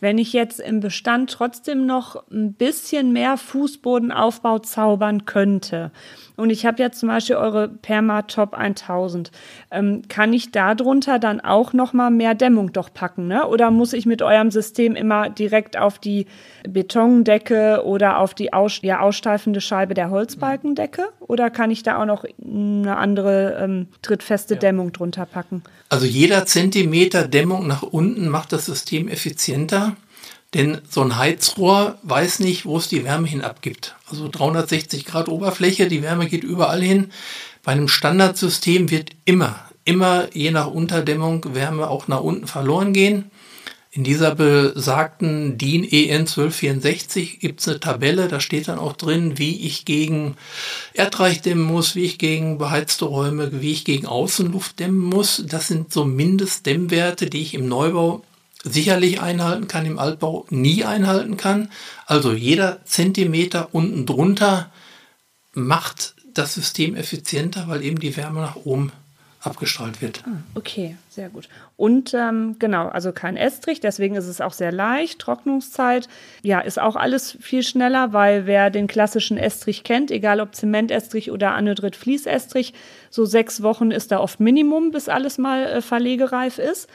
Wenn ich jetzt im Bestand trotzdem noch ein bisschen mehr Fußbodenaufbau zaubern könnte, und ich habe jetzt zum Beispiel eure Perma-Top 1000. Ähm, kann ich darunter dann auch noch mal mehr Dämmung doch packen? Ne? Oder muss ich mit eurem System immer direkt auf die Betondecke oder auf die aus, ja, aussteifende Scheibe der Holzbalkendecke? Oder kann ich da auch noch eine andere ähm, trittfeste ja. Dämmung drunter packen? Also jeder Zentimeter Dämmung nach unten macht das System effizienter. Denn so ein Heizrohr weiß nicht, wo es die Wärme hin abgibt. Also 360 Grad Oberfläche, die Wärme geht überall hin. Bei einem Standardsystem wird immer, immer je nach Unterdämmung Wärme auch nach unten verloren gehen. In dieser besagten DIN EN 1264 gibt es eine Tabelle, da steht dann auch drin, wie ich gegen Erdreich dämmen muss, wie ich gegen beheizte Räume, wie ich gegen Außenluft dämmen muss. Das sind so Mindestdämmwerte, die ich im Neubau sicherlich einhalten kann, im Altbau nie einhalten kann. Also jeder Zentimeter unten drunter macht das System effizienter, weil eben die Wärme nach oben abgestrahlt wird. Ah, okay, sehr gut. Und ähm, genau, also kein Estrich, deswegen ist es auch sehr leicht. Trocknungszeit, ja, ist auch alles viel schneller, weil wer den klassischen Estrich kennt, egal ob Zementestrich oder Anhydrit Fließestrich, so sechs Wochen ist da oft Minimum, bis alles mal äh, verlegereif ist.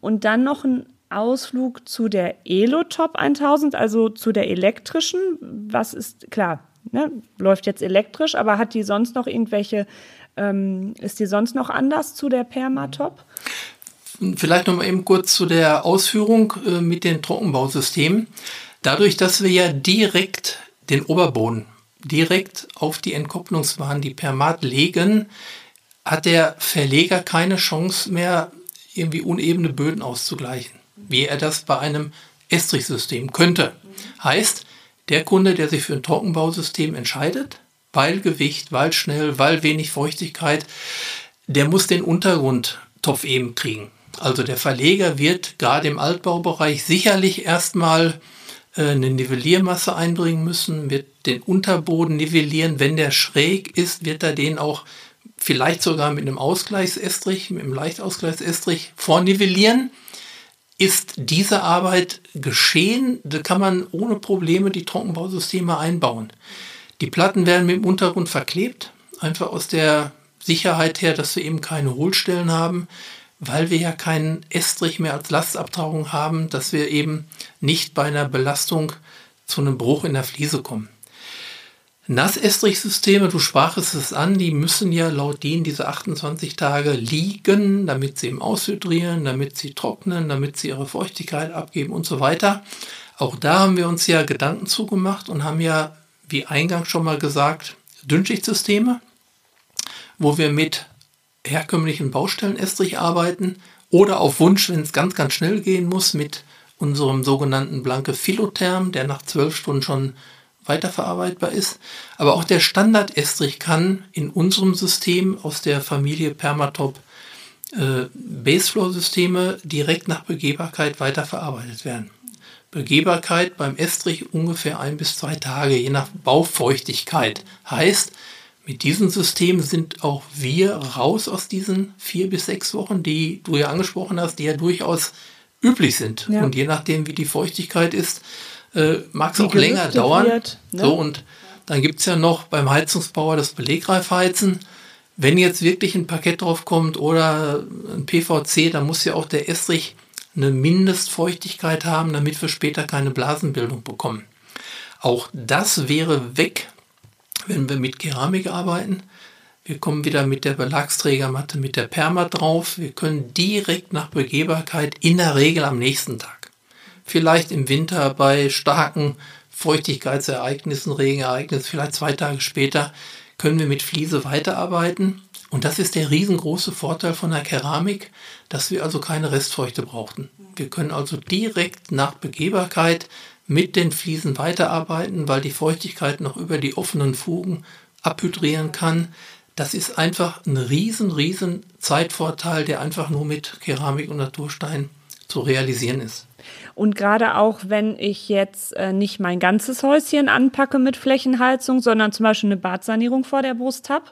Und dann noch ein Ausflug zu der Elotop 1000, also zu der elektrischen. Was ist klar, ne, läuft jetzt elektrisch, aber hat die sonst noch irgendwelche, ähm, ist die sonst noch anders zu der Permatop? Vielleicht noch mal eben kurz zu der Ausführung äh, mit den Trockenbausystemen. Dadurch, dass wir ja direkt den Oberboden direkt auf die Entkopplungsbahn, die Permat legen, hat der Verleger keine Chance mehr, irgendwie unebene Böden auszugleichen wie er das bei einem Estrich-System könnte. Heißt, der Kunde, der sich für ein Trockenbausystem entscheidet, weil Gewicht, weil schnell, weil wenig Feuchtigkeit, der muss den Untergrundtopf eben kriegen. Also der Verleger wird gerade im Altbaubereich sicherlich erstmal äh, eine Nivelliermasse einbringen müssen, wird den Unterboden nivellieren. Wenn der schräg ist, wird er den auch vielleicht sogar mit einem Ausgleichsestrich, mit einem Leichtausgleichsestrich vornivellieren ist diese Arbeit geschehen, da kann man ohne Probleme die Trockenbausysteme einbauen. Die Platten werden mit dem Untergrund verklebt, einfach aus der Sicherheit her, dass wir eben keine Hohlstellen haben, weil wir ja keinen Estrich mehr als Lastabtragung haben, dass wir eben nicht bei einer Belastung zu einem Bruch in der Fliese kommen. Nassestrich-Systeme, du sprachest es an, die müssen ja laut DIN diese 28 Tage liegen, damit sie eben aushydrieren, damit sie trocknen, damit sie ihre Feuchtigkeit abgeben und so weiter. Auch da haben wir uns ja Gedanken zugemacht und haben ja, wie eingangs schon mal gesagt, Dünnschichtsysteme, wo wir mit herkömmlichen Baustellenestrich arbeiten oder auf Wunsch, wenn es ganz, ganz schnell gehen muss, mit unserem sogenannten blanke Philotherm, der nach zwölf Stunden schon weiterverarbeitbar ist. Aber auch der Standard-Estrich kann in unserem System aus der Familie Permatop äh, Baseflow-Systeme direkt nach Begehbarkeit weiterverarbeitet werden. Begehbarkeit beim Estrich ungefähr ein bis zwei Tage, je nach Baufeuchtigkeit. Heißt, mit diesem System sind auch wir raus aus diesen vier bis sechs Wochen, die du ja angesprochen hast, die ja durchaus üblich sind. Ja. Und je nachdem, wie die Feuchtigkeit ist, äh, mag es auch länger dauern. Wird, ne? So, und dann gibt es ja noch beim Heizungsbauer das Belegreifheizen. Wenn jetzt wirklich ein Parkett drauf kommt oder ein PVC, dann muss ja auch der Estrich eine Mindestfeuchtigkeit haben, damit wir später keine Blasenbildung bekommen. Auch das wäre weg, wenn wir mit Keramik arbeiten. Wir kommen wieder mit der Belagsträgermatte, mit der Perma drauf. Wir können direkt nach Begehbarkeit in der Regel am nächsten Tag vielleicht im Winter bei starken Feuchtigkeitsereignissen, Regenereignissen, vielleicht zwei Tage später, können wir mit Fliese weiterarbeiten. Und das ist der riesengroße Vorteil von der Keramik, dass wir also keine Restfeuchte brauchten. Wir können also direkt nach Begehbarkeit mit den Fliesen weiterarbeiten, weil die Feuchtigkeit noch über die offenen Fugen abhydrieren kann. Das ist einfach ein riesen, riesen Zeitvorteil, der einfach nur mit Keramik und Naturstein zu realisieren ist. Und gerade auch, wenn ich jetzt äh, nicht mein ganzes Häuschen anpacke mit Flächenheizung, sondern zum Beispiel eine Badsanierung vor der Brust habe,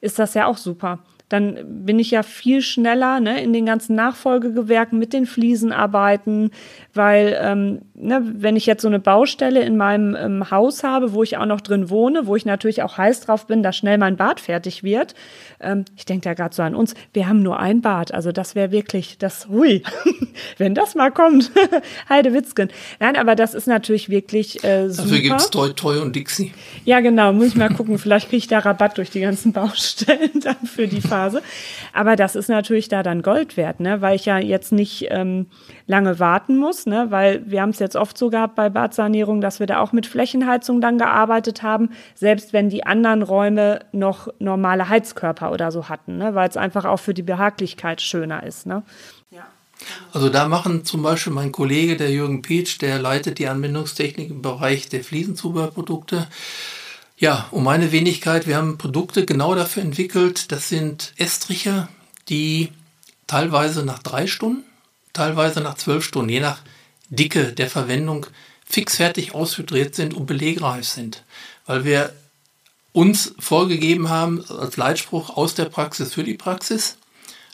ist das ja auch super. Dann bin ich ja viel schneller ne, in den ganzen Nachfolgegewerken mit den Fliesenarbeiten, weil ähm, ne, wenn ich jetzt so eine Baustelle in meinem ähm, Haus habe, wo ich auch noch drin wohne, wo ich natürlich auch heiß drauf bin, dass schnell mein Bad fertig wird. Ähm, ich denke da gerade so an uns, wir haben nur ein Bad, also das wäre wirklich das, hui, wenn das mal kommt, Heidewitzken. Nein, aber das ist natürlich wirklich äh, super. Dafür gibt es Toy, Toy und Dixie. Ja, genau, muss ich mal gucken, vielleicht kriege ich da Rabatt durch die ganzen Baustellen dann für die Phase. Aber das ist natürlich da dann Gold wert, ne? weil ich ja jetzt nicht ähm, lange warten muss, ne? weil wir haben es jetzt oft so gehabt bei Badsanierung, dass wir da auch mit Flächenheizung dann gearbeitet haben, selbst wenn die anderen Räume noch normale Heizkörper oder so hatten, ne? weil es einfach auch für die Behaglichkeit schöner ist. Ne? Also da machen zum Beispiel mein Kollege, der Jürgen Pietsch, der leitet die Anwendungstechnik im Bereich der Fliesenzubehörprodukte. Ja, um meine Wenigkeit, wir haben Produkte genau dafür entwickelt. Das sind Estriche, die teilweise nach drei Stunden, teilweise nach zwölf Stunden, je nach Dicke der Verwendung, fixfertig aushydriert sind und belegreif sind. Weil wir uns vorgegeben haben als Leitspruch aus der Praxis für die Praxis.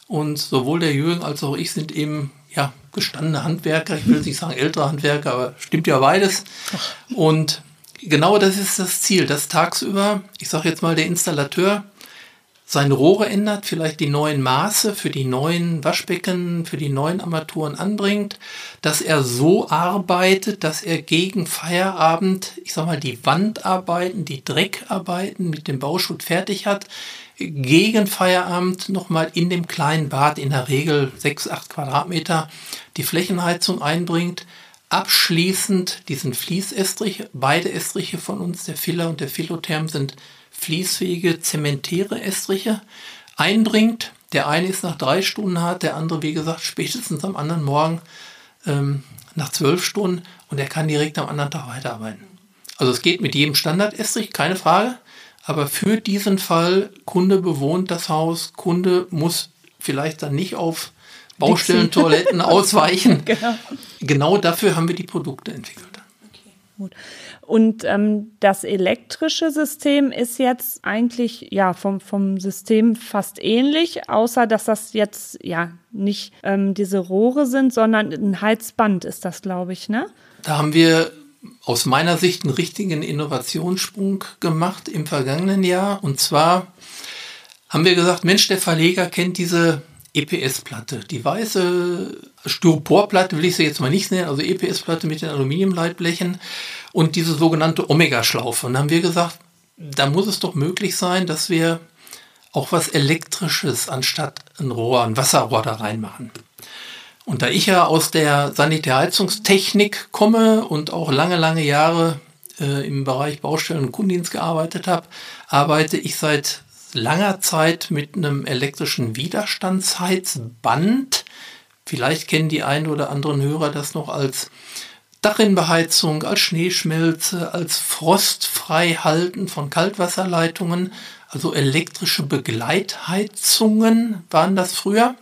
Und sowohl der Jürgen als auch ich sind eben ja, gestandene Handwerker. Ich will nicht sagen ältere Handwerker, aber stimmt ja beides. Und genau das ist das Ziel, dass tagsüber, ich sage jetzt mal, der Installateur seine Rohre ändert, vielleicht die neuen Maße für die neuen Waschbecken, für die neuen Armaturen anbringt, dass er so arbeitet, dass er gegen Feierabend, ich sag mal, die Wandarbeiten, die Dreckarbeiten mit dem Bauschutt fertig hat, gegen Feierabend nochmal in dem kleinen Bad, in der Regel 6, 8 Quadratmeter, die Flächenheizung einbringt, abschließend diesen Fließestrich, beide Estriche von uns, der Filler und der Philotherm sind fließfähige zementäre Estriche einbringt. Der eine ist nach drei Stunden hart, der andere, wie gesagt, spätestens am anderen Morgen ähm, nach zwölf Stunden und er kann direkt am anderen Tag weiterarbeiten. Also es geht mit jedem Standard-Estrich, keine Frage. Aber für diesen Fall, Kunde bewohnt das Haus, Kunde muss vielleicht dann nicht auf Baustellentoiletten ausweichen. genau. genau dafür haben wir die Produkte entwickelt. Okay, gut. Und ähm, das elektrische System ist jetzt eigentlich ja vom, vom System fast ähnlich, außer dass das jetzt ja nicht ähm, diese Rohre sind, sondern ein Heizband ist das, glaube ich, ne? Da haben wir aus meiner Sicht einen richtigen Innovationssprung gemacht im vergangenen Jahr. Und zwar haben wir gesagt, Mensch, der Verleger kennt diese EPS-Platte, die weiße Styroporplatte will ich sie jetzt mal nicht nennen, also EPS-Platte mit den Aluminiumleitblechen und diese sogenannte Omega-Schlaufe. Und dann haben wir gesagt, da muss es doch möglich sein, dass wir auch was Elektrisches anstatt ein Rohr, ein Wasserrohr da reinmachen. Und da ich ja aus der Sanitärheizungstechnik komme und auch lange, lange Jahre äh, im Bereich Baustellen und Kundendienst gearbeitet habe, arbeite ich seit langer Zeit mit einem elektrischen Widerstandsheizband. Vielleicht kennen die einen oder anderen Hörer das noch als Dachrinnenbeheizung, als Schneeschmelze, als Frostfreihalten von Kaltwasserleitungen, also elektrische Begleitheizungen waren das früher.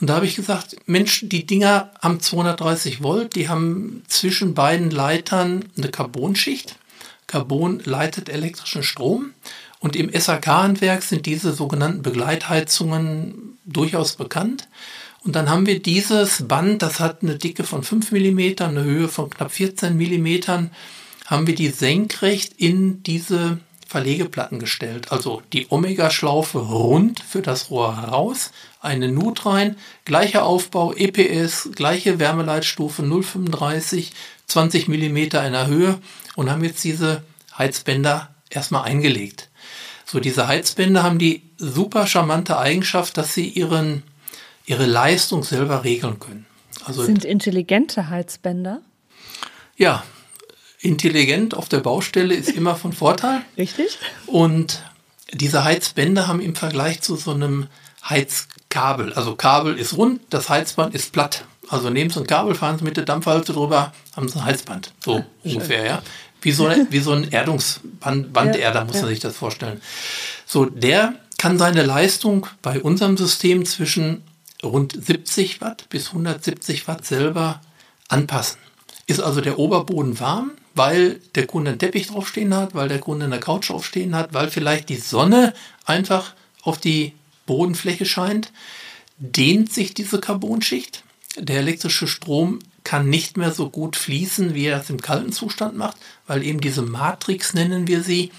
Und da habe ich gesagt, Mensch, die Dinger haben 230 Volt, die haben zwischen beiden Leitern eine Carbonschicht. Carbon leitet elektrischen Strom. Und im SAK-Handwerk sind diese sogenannten Begleitheizungen durchaus bekannt. Und dann haben wir dieses Band, das hat eine Dicke von 5 mm, eine Höhe von knapp 14 mm, haben wir die senkrecht in diese Verlegeplatten gestellt. Also die Omega-Schlaufe rund für das Rohr heraus, eine Nut rein, gleicher Aufbau, EPS, gleiche Wärmeleitstufe 0,35, 20 mm in der Höhe und haben jetzt diese Heizbänder erstmal eingelegt. So, diese Heizbänder haben die super charmante Eigenschaft, dass sie ihren, ihre Leistung selber regeln können. Also, sind intelligente Heizbänder? Ja, intelligent auf der Baustelle ist immer von Vorteil. Richtig. Und diese Heizbänder haben im Vergleich zu so einem Heizkabel, also Kabel ist rund, das Heizband ist platt. Also nehmen Sie ein Kabel, fahren Sie mit der Dampfwalze drüber, haben Sie ein Heizband. So ja, ungefähr, ja. Wie so, eine, wie so ein Erdungsband, Banderder, muss man sich das vorstellen. So, der kann seine Leistung bei unserem System zwischen rund 70 Watt bis 170 Watt selber anpassen. Ist also der Oberboden warm, weil der Kunde einen Teppich draufstehen hat, weil der Kunde eine Couch draufstehen hat, weil vielleicht die Sonne einfach auf die Bodenfläche scheint, dehnt sich diese Carbonschicht. Der elektrische Strom kann nicht mehr so gut fließen, wie er es im kalten Zustand macht, weil eben diese Matrix, nennen wir sie,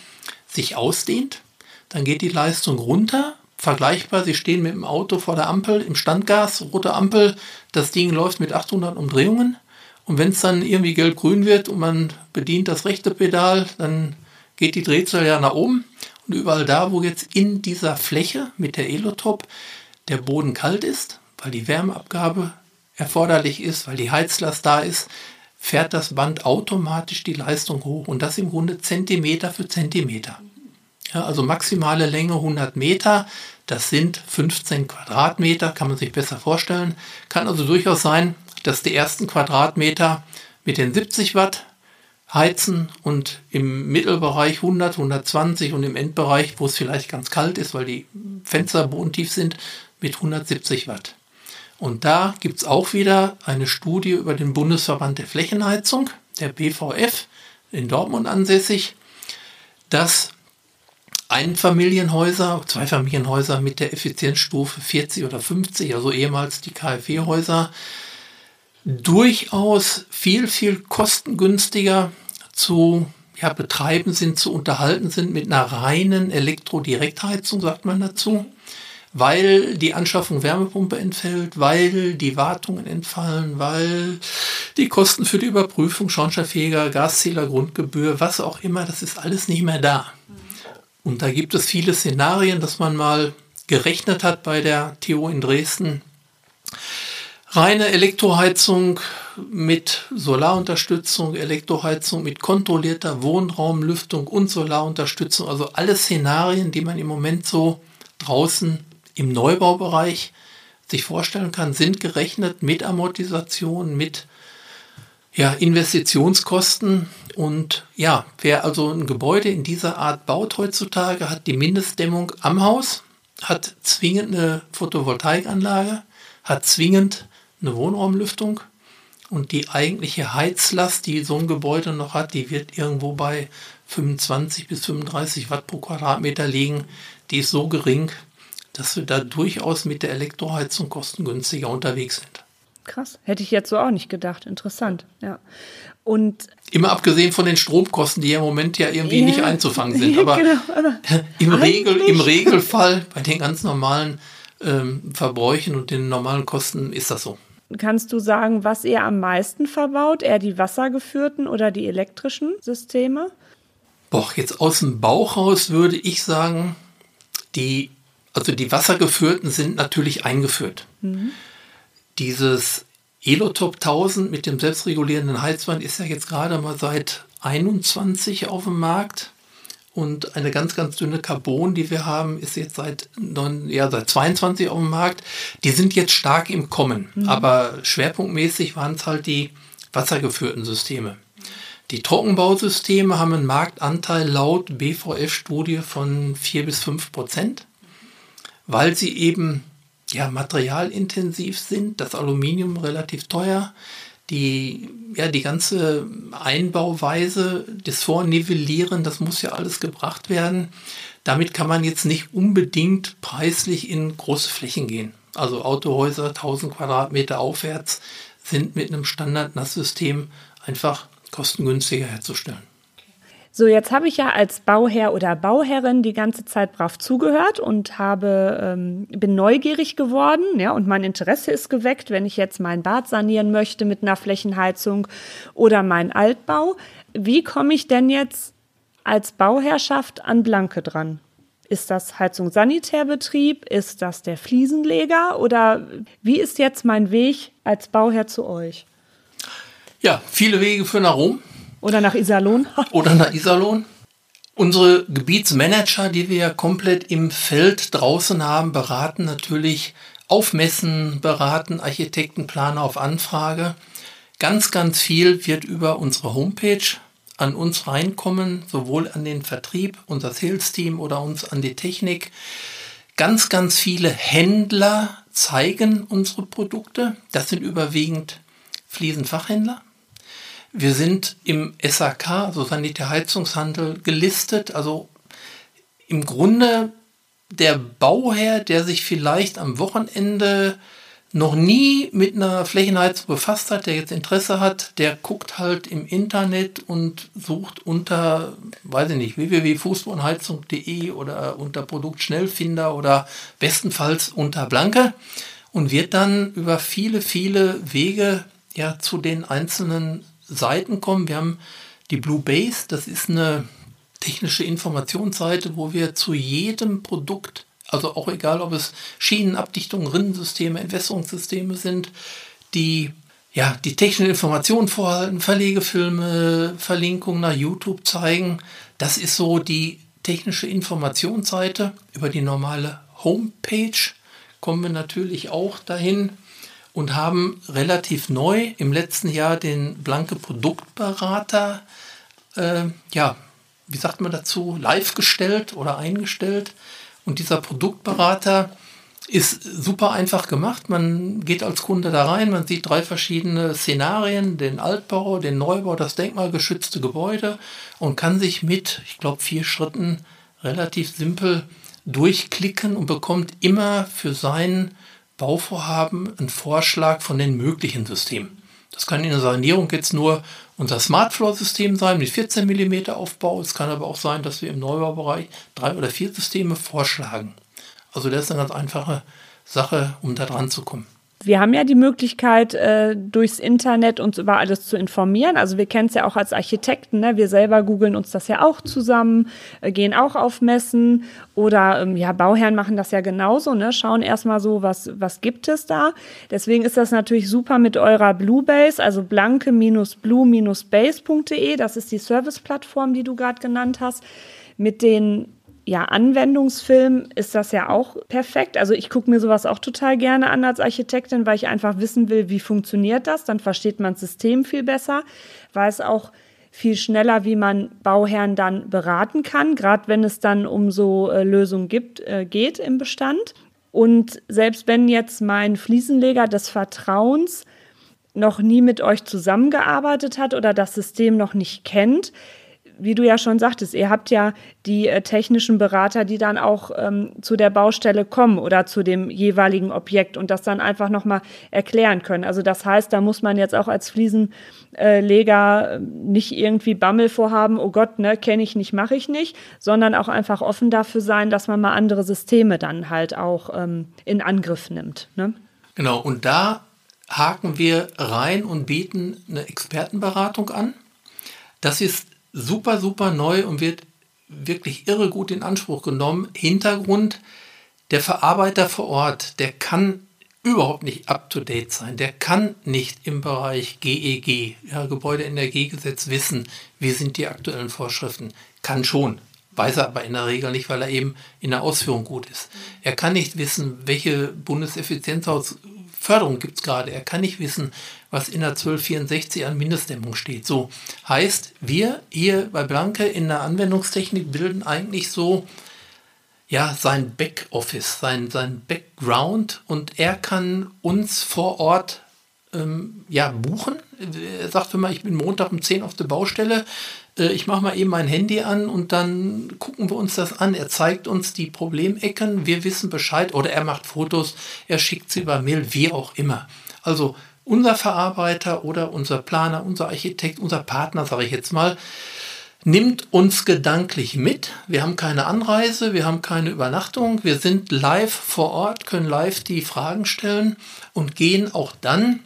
sich ausdehnt. Dann geht die Leistung runter. Vergleichbar, Sie stehen mit dem Auto vor der Ampel im Standgas, rote Ampel, das Ding läuft mit 800 Umdrehungen. Und wenn es dann irgendwie gelb-grün wird und man bedient das rechte Pedal, dann geht die Drehzahl ja nach oben. Und überall da, wo jetzt in dieser Fläche mit der Elotop der Boden kalt ist, weil die Wärmeabgabe erforderlich ist, weil die Heizlast da ist, fährt das Band automatisch die Leistung hoch und das im Grunde Zentimeter für Zentimeter. Ja, also maximale Länge 100 Meter, das sind 15 Quadratmeter, kann man sich besser vorstellen. Kann also durchaus sein, dass die ersten Quadratmeter mit den 70 Watt heizen und im Mittelbereich 100, 120 und im Endbereich, wo es vielleicht ganz kalt ist, weil die Fenster bodentief sind, mit 170 Watt. Und da gibt es auch wieder eine Studie über den Bundesverband der Flächenheizung, der BVF, in Dortmund ansässig, dass Einfamilienhäuser, Zweifamilienhäuser mit der Effizienzstufe 40 oder 50, also ehemals die KfW-Häuser, durchaus viel, viel kostengünstiger zu ja, betreiben sind, zu unterhalten sind mit einer reinen Elektrodirektheizung, sagt man dazu weil die Anschaffung Wärmepumpe entfällt, weil die Wartungen entfallen, weil die Kosten für die Überprüfung, Schornsteinfeger, Gaszähler, Grundgebühr, was auch immer, das ist alles nicht mehr da. Und da gibt es viele Szenarien, dass man mal gerechnet hat bei der TU in Dresden. Reine Elektroheizung mit Solarunterstützung, Elektroheizung mit kontrollierter Wohnraumlüftung und Solarunterstützung, also alle Szenarien, die man im Moment so draußen im Neubaubereich sich vorstellen kann, sind gerechnet mit Amortisation, mit ja, Investitionskosten. Und ja, wer also ein Gebäude in dieser Art baut heutzutage, hat die Mindestdämmung am Haus, hat zwingend eine Photovoltaikanlage, hat zwingend eine Wohnraumlüftung und die eigentliche Heizlast, die so ein Gebäude noch hat, die wird irgendwo bei 25 bis 35 Watt pro Quadratmeter liegen. Die ist so gering, dass wir da durchaus mit der Elektroheizung kostengünstiger unterwegs sind. Krass, hätte ich jetzt so auch nicht gedacht. Interessant, ja. Und Immer abgesehen von den Stromkosten, die ja im Moment ja irgendwie ja, nicht einzufangen sind. Aber, genau, aber im, Regel, im Regelfall bei den ganz normalen ähm, Verbräuchen und den normalen Kosten ist das so. Kannst du sagen, was ihr am meisten verbaut? Eher die wassergeführten oder die elektrischen Systeme? Boah, jetzt aus dem Bauchhaus würde ich sagen, die also die wassergeführten sind natürlich eingeführt. Mhm. Dieses Elotop 1000 mit dem selbstregulierenden Heizwand ist ja jetzt gerade mal seit 21 auf dem Markt. Und eine ganz, ganz dünne Carbon, die wir haben, ist jetzt seit, ja, seit 22 auf dem Markt. Die sind jetzt stark im Kommen. Mhm. Aber schwerpunktmäßig waren es halt die wassergeführten Systeme. Die Trockenbausysteme haben einen Marktanteil laut BVF-Studie von 4 bis 5 Prozent weil sie eben ja, materialintensiv sind, das Aluminium relativ teuer, die, ja, die ganze Einbauweise, das Vornivellieren, das muss ja alles gebracht werden. Damit kann man jetzt nicht unbedingt preislich in große Flächen gehen. Also Autohäuser 1000 Quadratmeter aufwärts sind mit einem Standard-Nasssystem einfach kostengünstiger herzustellen. So, jetzt habe ich ja als Bauherr oder Bauherrin die ganze Zeit brav zugehört und habe, ähm, bin neugierig geworden, ja, und mein Interesse ist geweckt, wenn ich jetzt mein Bad sanieren möchte mit einer Flächenheizung oder mein Altbau. Wie komme ich denn jetzt als Bauherrschaft an Blanke dran? Ist das Heizung Sanitärbetrieb? Ist das der Fliesenleger? Oder wie ist jetzt mein Weg als Bauherr zu euch? Ja, viele Wege führen nach Rom. Oder nach Iserlohn. Oder nach Iserlohn. Unsere Gebietsmanager, die wir ja komplett im Feld draußen haben, beraten natürlich auf Messen, beraten Architekten, Planer auf Anfrage. Ganz, ganz viel wird über unsere Homepage an uns reinkommen, sowohl an den Vertrieb, unser Sales-Team oder uns an die Technik. Ganz, ganz viele Händler zeigen unsere Produkte. Das sind überwiegend Fliesenfachhändler. Wir sind im SAK, also Sanitärheizungshandel, gelistet. Also im Grunde der Bauherr, der sich vielleicht am Wochenende noch nie mit einer Flächenheizung befasst hat, der jetzt Interesse hat, der guckt halt im Internet und sucht unter, weiß ich nicht, www.fußbodenheizung.de oder unter Produktschnellfinder oder bestenfalls unter Blanke und wird dann über viele, viele Wege ja zu den einzelnen Seiten kommen. Wir haben die Blue Base, das ist eine technische Informationsseite, wo wir zu jedem Produkt also auch egal, ob es Schienenabdichtungen, Rinnensysteme, Entwässerungssysteme sind, die ja, die technische Informationen vorhalten, Verlegefilme, Verlinkungen nach YouTube zeigen. Das ist so die technische Informationsseite. Über die normale Homepage kommen wir natürlich auch dahin und haben relativ neu im letzten Jahr den Blanke Produktberater, äh, ja, wie sagt man dazu, live gestellt oder eingestellt. Und dieser Produktberater ist super einfach gemacht. Man geht als Kunde da rein, man sieht drei verschiedene Szenarien, den Altbau, den Neubau, das denkmalgeschützte Gebäude und kann sich mit, ich glaube, vier Schritten relativ simpel durchklicken und bekommt immer für sein Bauvorhaben einen Vorschlag von den möglichen Systemen. Das kann in der Sanierung jetzt nur unser Smartfloor-System sein mit 14 mm Aufbau. Es kann aber auch sein, dass wir im Neubaubereich drei oder vier Systeme vorschlagen. Also das ist eine ganz einfache Sache, um da dran zu kommen. Wir haben ja die Möglichkeit, äh, durchs Internet uns über alles zu informieren. Also wir kennen es ja auch als Architekten. Ne? Wir selber googeln uns das ja auch zusammen, äh, gehen auch auf Messen oder ähm, ja, Bauherren machen das ja genauso. Ne? Schauen erstmal so, was, was gibt es da. Deswegen ist das natürlich super mit eurer Bluebase, also blanke-blue-base.de. Das ist die Serviceplattform, die du gerade genannt hast. Mit den ja, Anwendungsfilm ist das ja auch perfekt. Also ich gucke mir sowas auch total gerne an als Architektin, weil ich einfach wissen will, wie funktioniert das. Dann versteht man das System viel besser, weiß auch viel schneller, wie man Bauherren dann beraten kann, gerade wenn es dann um so äh, Lösungen gibt, äh, geht im Bestand. Und selbst wenn jetzt mein Fliesenleger des Vertrauens noch nie mit euch zusammengearbeitet hat oder das System noch nicht kennt, wie du ja schon sagtest, ihr habt ja die äh, technischen Berater, die dann auch ähm, zu der Baustelle kommen oder zu dem jeweiligen Objekt und das dann einfach nochmal erklären können. Also das heißt, da muss man jetzt auch als Fliesenleger äh, nicht irgendwie Bammel vorhaben, oh Gott, ne, kenne ich nicht, mache ich nicht, sondern auch einfach offen dafür sein, dass man mal andere Systeme dann halt auch ähm, in Angriff nimmt. Ne? Genau, und da haken wir rein und bieten eine Expertenberatung an. Das ist super, super neu und wird wirklich irre gut in Anspruch genommen. Hintergrund, der Verarbeiter vor Ort, der kann überhaupt nicht up-to-date sein. Der kann nicht im Bereich GEG, e ja, Gebäudeenergiegesetz, wissen, wie sind die aktuellen Vorschriften. Kann schon, weiß er aber in der Regel nicht, weil er eben in der Ausführung gut ist. Er kann nicht wissen, welche Bundeseffizienzhausförderung gibt es gerade. Er kann nicht wissen, was in der 1264 an Mindestdämmung steht. So heißt, wir hier bei Blanke in der Anwendungstechnik bilden eigentlich so ja, sein Backoffice, sein, sein Background und er kann uns vor Ort ähm, ja, buchen. Er sagt immer, ich bin Montag um 10 auf der Baustelle, äh, ich mache mal eben mein Handy an und dann gucken wir uns das an. Er zeigt uns die Problemecken, wir wissen Bescheid oder er macht Fotos, er schickt sie über Mail, wie auch immer. Also unser Verarbeiter oder unser Planer, unser Architekt, unser Partner, sage ich jetzt mal, nimmt uns gedanklich mit. Wir haben keine Anreise, wir haben keine Übernachtung, wir sind live vor Ort, können live die Fragen stellen und gehen auch dann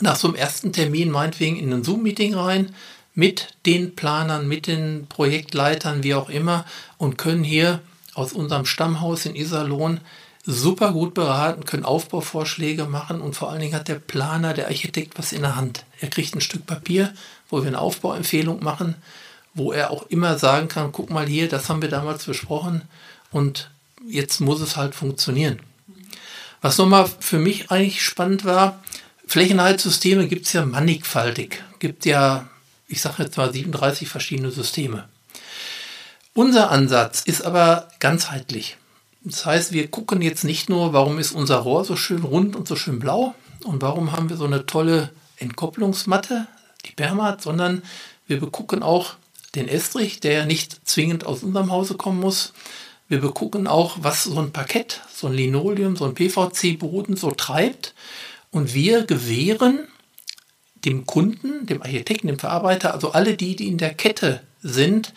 nach so einem ersten Termin meinetwegen in ein Zoom-Meeting rein mit den Planern, mit den Projektleitern, wie auch immer und können hier aus unserem Stammhaus in Iserlohn super gut beraten, können Aufbauvorschläge machen und vor allen Dingen hat der Planer, der Architekt was in der Hand. Er kriegt ein Stück Papier, wo wir eine Aufbauempfehlung machen, wo er auch immer sagen kann, guck mal hier, das haben wir damals besprochen und jetzt muss es halt funktionieren. Was nochmal für mich eigentlich spannend war, Flächenheitssysteme gibt es ja mannigfaltig, gibt ja, ich sage jetzt mal 37 verschiedene Systeme. Unser Ansatz ist aber ganzheitlich. Das heißt, wir gucken jetzt nicht nur, warum ist unser Rohr so schön rund und so schön blau und warum haben wir so eine tolle Entkopplungsmatte, die Bermat, sondern wir begucken auch den Estrich, der ja nicht zwingend aus unserem Hause kommen muss. Wir begucken auch, was so ein Parkett, so ein Linoleum, so ein PVC-Boden so treibt. Und wir gewähren dem Kunden, dem Architekten, dem Verarbeiter, also alle die, die in der Kette sind,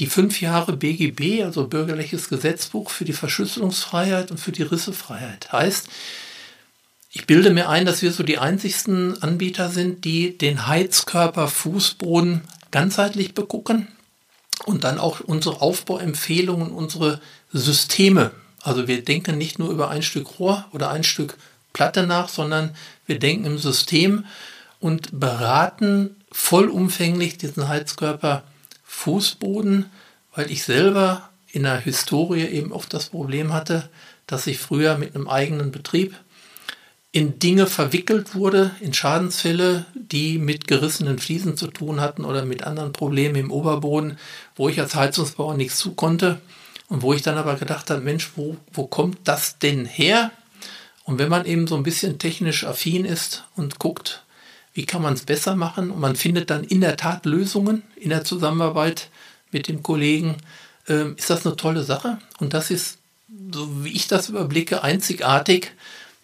die fünf Jahre BGB, also bürgerliches Gesetzbuch für die Verschlüsselungsfreiheit und für die Rissefreiheit. Heißt, ich bilde mir ein, dass wir so die einzigsten Anbieter sind, die den Heizkörper, Fußboden ganzheitlich begucken und dann auch unsere Aufbauempfehlungen, unsere Systeme. Also wir denken nicht nur über ein Stück Rohr oder ein Stück Platte nach, sondern wir denken im System und beraten vollumfänglich diesen Heizkörper Fußboden, weil ich selber in der Historie eben oft das Problem hatte, dass ich früher mit einem eigenen Betrieb in Dinge verwickelt wurde, in Schadensfälle, die mit gerissenen Fliesen zu tun hatten oder mit anderen Problemen im Oberboden, wo ich als Heizungsbauer nichts zu konnte und wo ich dann aber gedacht habe, Mensch, wo, wo kommt das denn her? Und wenn man eben so ein bisschen technisch affin ist und guckt, wie kann man es besser machen und man findet dann in der Tat Lösungen in der Zusammenarbeit mit dem Kollegen, äh, ist das eine tolle Sache. Und das ist, so wie ich das überblicke, einzigartig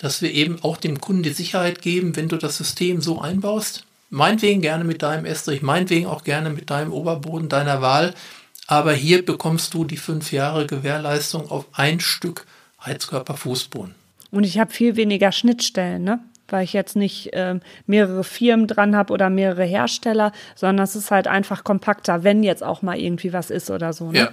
dass wir eben auch dem Kunden die Sicherheit geben, wenn du das System so einbaust. Meinetwegen gerne mit deinem Estrich, meinetwegen auch gerne mit deinem Oberboden deiner Wahl. Aber hier bekommst du die fünf Jahre Gewährleistung auf ein Stück Heizkörper Fußboden. Und ich habe viel weniger Schnittstellen, ne? Weil ich jetzt nicht äh, mehrere Firmen dran habe oder mehrere Hersteller, sondern es ist halt einfach kompakter, wenn jetzt auch mal irgendwie was ist oder so. Ne? Ja,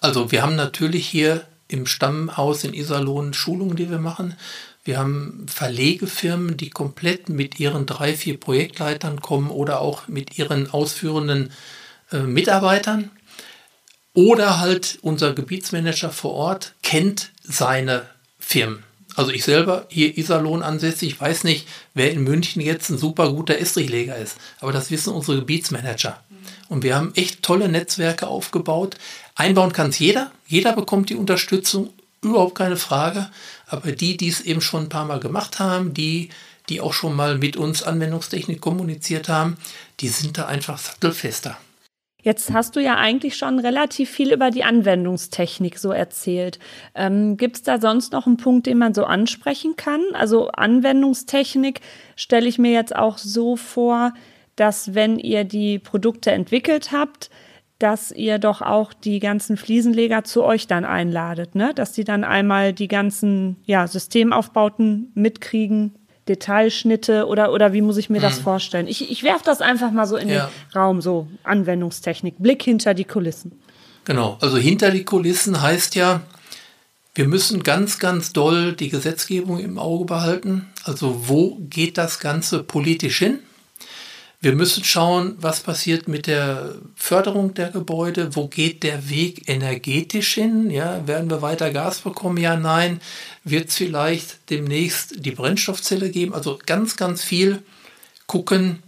also wir haben natürlich hier im Stammhaus in Iserlohn Schulungen, die wir machen. Wir haben Verlegefirmen, die komplett mit ihren drei, vier Projektleitern kommen oder auch mit ihren ausführenden äh, Mitarbeitern. Oder halt unser Gebietsmanager vor Ort kennt seine Firmen. Also ich selber hier Iserlohn ansässig, ich weiß nicht, wer in München jetzt ein super guter Estrichleger ist. Aber das wissen unsere Gebietsmanager. Und wir haben echt tolle Netzwerke aufgebaut. Einbauen kann es jeder. Jeder bekommt die Unterstützung überhaupt keine Frage. Aber die, die es eben schon ein paar Mal gemacht haben, die, die auch schon mal mit uns Anwendungstechnik kommuniziert haben, die sind da einfach sattelfester. Jetzt hast du ja eigentlich schon relativ viel über die Anwendungstechnik so erzählt. Ähm, Gibt es da sonst noch einen Punkt, den man so ansprechen kann? Also Anwendungstechnik stelle ich mir jetzt auch so vor, dass wenn ihr die Produkte entwickelt habt, dass ihr doch auch die ganzen Fliesenleger zu euch dann einladet, ne? Dass die dann einmal die ganzen ja, Systemaufbauten mitkriegen, Detailschnitte oder, oder wie muss ich mir mhm. das vorstellen? Ich, ich werfe das einfach mal so in ja. den Raum, so Anwendungstechnik, Blick hinter die Kulissen. Genau, also hinter die Kulissen heißt ja, wir müssen ganz, ganz doll die Gesetzgebung im Auge behalten. Also wo geht das Ganze politisch hin? Wir müssen schauen, was passiert mit der Förderung der Gebäude, wo geht der Weg energetisch hin, ja, werden wir weiter Gas bekommen, ja, nein, wird es vielleicht demnächst die Brennstoffzelle geben, also ganz, ganz viel gucken,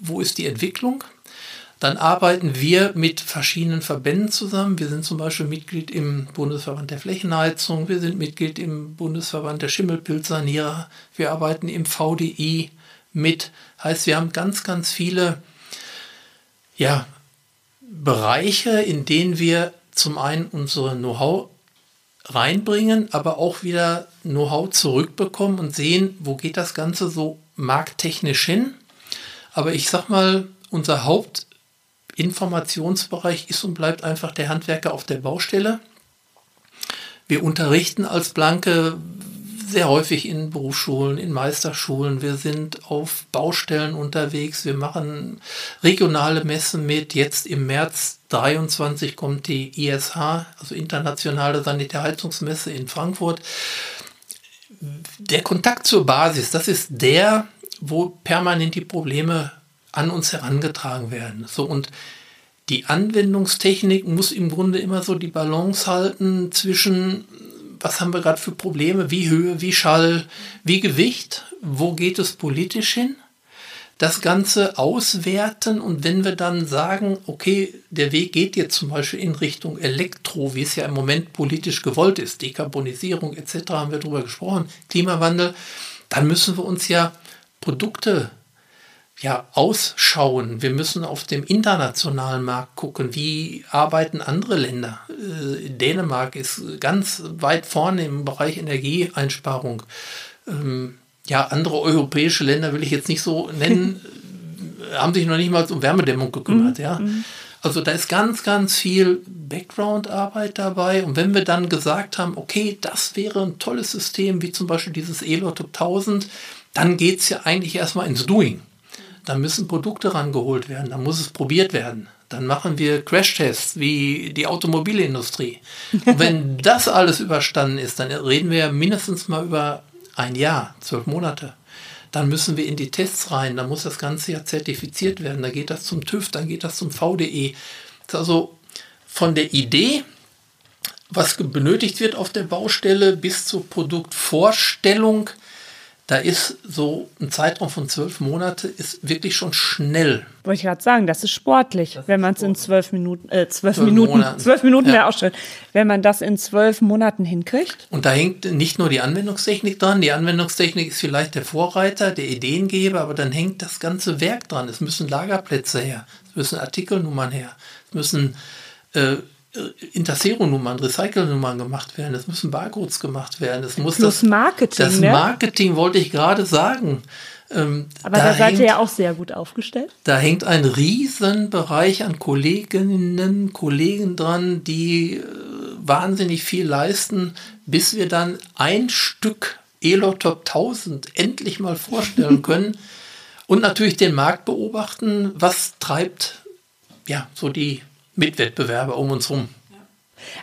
wo ist die Entwicklung. Dann arbeiten wir mit verschiedenen Verbänden zusammen. Wir sind zum Beispiel Mitglied im Bundesverband der Flächenheizung, wir sind Mitglied im Bundesverband der Schimmelpilzsanierer, wir arbeiten im VDI, mit. Heißt, wir haben ganz, ganz viele ja, Bereiche, in denen wir zum einen unsere Know-how reinbringen, aber auch wieder Know-how zurückbekommen und sehen, wo geht das Ganze so markttechnisch hin. Aber ich sag mal, unser Hauptinformationsbereich ist und bleibt einfach der Handwerker auf der Baustelle. Wir unterrichten als Blanke sehr häufig in Berufsschulen, in Meisterschulen. Wir sind auf Baustellen unterwegs. Wir machen regionale Messen mit. Jetzt im März 23 kommt die ISH, also Internationale Sanitärheizungsmesse in Frankfurt. Der Kontakt zur Basis, das ist der, wo permanent die Probleme an uns herangetragen werden. So und die Anwendungstechnik muss im Grunde immer so die Balance halten zwischen was haben wir gerade für Probleme, wie Höhe, wie Schall, wie Gewicht, wo geht es politisch hin? Das Ganze auswerten und wenn wir dann sagen, okay, der Weg geht jetzt zum Beispiel in Richtung Elektro, wie es ja im Moment politisch gewollt ist, Dekarbonisierung etc., haben wir darüber gesprochen, Klimawandel, dann müssen wir uns ja Produkte ja, ausschauen. Wir müssen auf dem internationalen Markt gucken, wie arbeiten andere Länder. Äh, Dänemark ist ganz weit vorne im Bereich Energieeinsparung. Ähm, ja, andere europäische Länder will ich jetzt nicht so nennen, haben sich noch nicht mal um Wärmedämmung gekümmert. Mhm. Ja. Mhm. Also da ist ganz, ganz viel Background-Arbeit dabei. Und wenn wir dann gesagt haben, okay, das wäre ein tolles System, wie zum Beispiel dieses ELOT 1000, dann geht es ja eigentlich erstmal ins Doing. Da müssen Produkte rangeholt werden, da muss es probiert werden. Dann machen wir Crashtests wie die Automobilindustrie. Und wenn das alles überstanden ist, dann reden wir mindestens mal über ein Jahr, zwölf Monate. Dann müssen wir in die Tests rein, dann muss das Ganze ja zertifiziert werden. Da geht das zum TÜV, dann geht das zum VDE. also von der Idee, was benötigt wird auf der Baustelle, bis zur Produktvorstellung da ist so ein Zeitraum von zwölf Monate ist wirklich schon schnell. Wollte ich gerade sagen, das ist sportlich, das wenn man es in zwölf Minuten, äh, zwölf, zwölf Minuten, Monaten. zwölf Minuten ja. wäre auch schön, wenn man das in zwölf Monaten hinkriegt. Und da hängt nicht nur die Anwendungstechnik dran, die Anwendungstechnik ist vielleicht der Vorreiter, der Ideengeber, aber dann hängt das ganze Werk dran. Es müssen Lagerplätze her, es müssen Artikelnummern her, es müssen äh, äh, Intersero-Nummern, Recycle-Nummern gemacht werden, es müssen Barcodes gemacht werden, es muss Plus das Marketing. Das ne? Marketing wollte ich gerade sagen. Ähm, Aber da, da seid hängt, ihr ja auch sehr gut aufgestellt. Da hängt ein Riesenbereich an Kolleginnen, Kollegen dran, die äh, wahnsinnig viel leisten, bis wir dann ein Stück Elo Top 1000 endlich mal vorstellen können und natürlich den Markt beobachten, was treibt ja so die Mitwettbewerber um uns rum.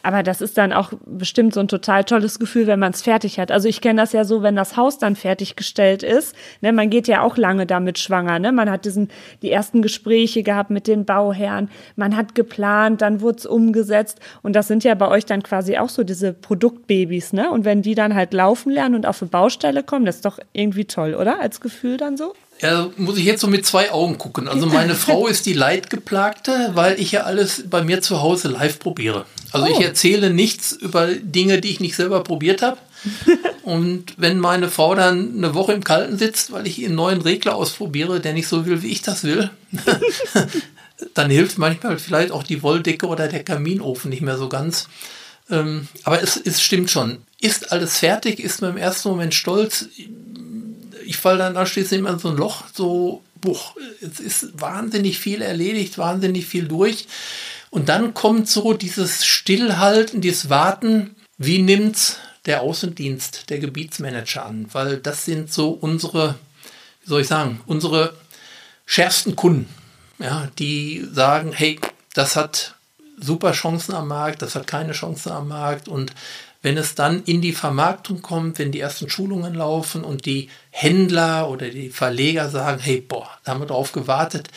Aber das ist dann auch bestimmt so ein total tolles Gefühl, wenn man es fertig hat. Also ich kenne das ja so, wenn das Haus dann fertiggestellt ist. Ne, man geht ja auch lange damit schwanger. Ne? Man hat diesen, die ersten Gespräche gehabt mit den Bauherren. Man hat geplant, dann wurde es umgesetzt. Und das sind ja bei euch dann quasi auch so diese Produktbabys. Ne? Und wenn die dann halt laufen lernen und auf eine Baustelle kommen, das ist doch irgendwie toll, oder? Als Gefühl dann so? Ja, muss ich jetzt so mit zwei Augen gucken. Also meine Frau ist die Leidgeplagte, weil ich ja alles bei mir zu Hause live probiere. Also oh. ich erzähle nichts über Dinge, die ich nicht selber probiert habe. Und wenn meine Frau dann eine Woche im Kalten sitzt, weil ich ihren neuen Regler ausprobiere, der nicht so will, wie ich das will, dann hilft manchmal vielleicht auch die Wolldecke oder der Kaminofen nicht mehr so ganz. Ähm, aber es, es stimmt schon. Ist alles fertig, ist man im ersten Moment stolz ich falle dann anschließend immer in so ein Loch, so, buch, es ist wahnsinnig viel erledigt, wahnsinnig viel durch. Und dann kommt so dieses Stillhalten, dieses Warten, wie nimmt's der Außendienst, der Gebietsmanager an? Weil das sind so unsere, wie soll ich sagen, unsere schärfsten Kunden, ja, die sagen, hey, das hat super Chancen am Markt, das hat keine Chancen am Markt und wenn es dann in die Vermarktung kommt, wenn die ersten Schulungen laufen und die Händler oder die Verleger sagen, hey, boah, da haben wir drauf gewartet,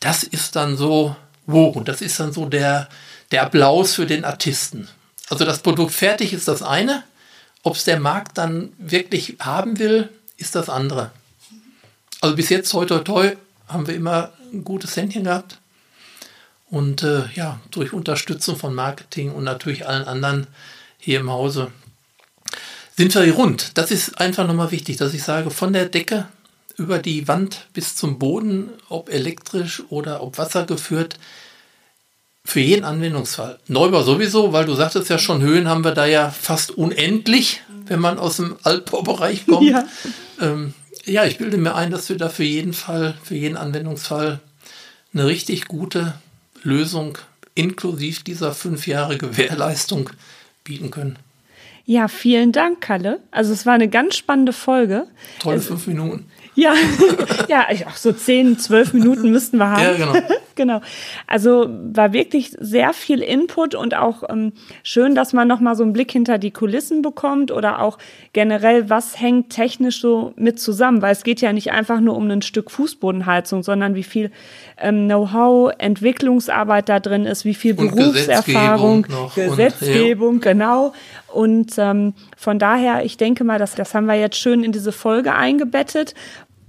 das ist dann so, wow, und das ist dann so der, der Applaus für den Artisten. Also das Produkt fertig ist das eine, ob es der Markt dann wirklich haben will, ist das andere. Also bis jetzt, toi, toi, toi, haben wir immer ein gutes Händchen gehabt. Und äh, ja, durch Unterstützung von Marketing und natürlich allen anderen hier im Hause, sind wir rund. Das ist einfach nochmal wichtig, dass ich sage, von der Decke über die Wand bis zum Boden, ob elektrisch oder ob Wasser geführt, für jeden Anwendungsfall. Neubau sowieso, weil du sagtest ja schon, Höhen haben wir da ja fast unendlich, wenn man aus dem Altbaubereich kommt. Ja. Ähm, ja, ich bilde mir ein, dass wir da für jeden Fall, für jeden Anwendungsfall eine richtig gute Lösung inklusive dieser fünf Jahre Gewährleistung bieten können. Ja, vielen Dank, Kalle. Also es war eine ganz spannende Folge. Tolle fünf Minuten. Ja, ja, auch so zehn, zwölf Minuten müssten wir haben. Ja, genau. genau. Also war wirklich sehr viel Input und auch ähm, schön, dass man nochmal so einen Blick hinter die Kulissen bekommt oder auch generell, was hängt technisch so mit zusammen, weil es geht ja nicht einfach nur um ein Stück Fußbodenheizung, sondern wie viel ähm, Know-how, Entwicklungsarbeit da drin ist, wie viel Berufserfahrung, Gesetzgebung, Gesetzgebung und, ja. genau. Und ähm, von daher, ich denke mal, das, das haben wir jetzt schön in diese Folge eingebettet.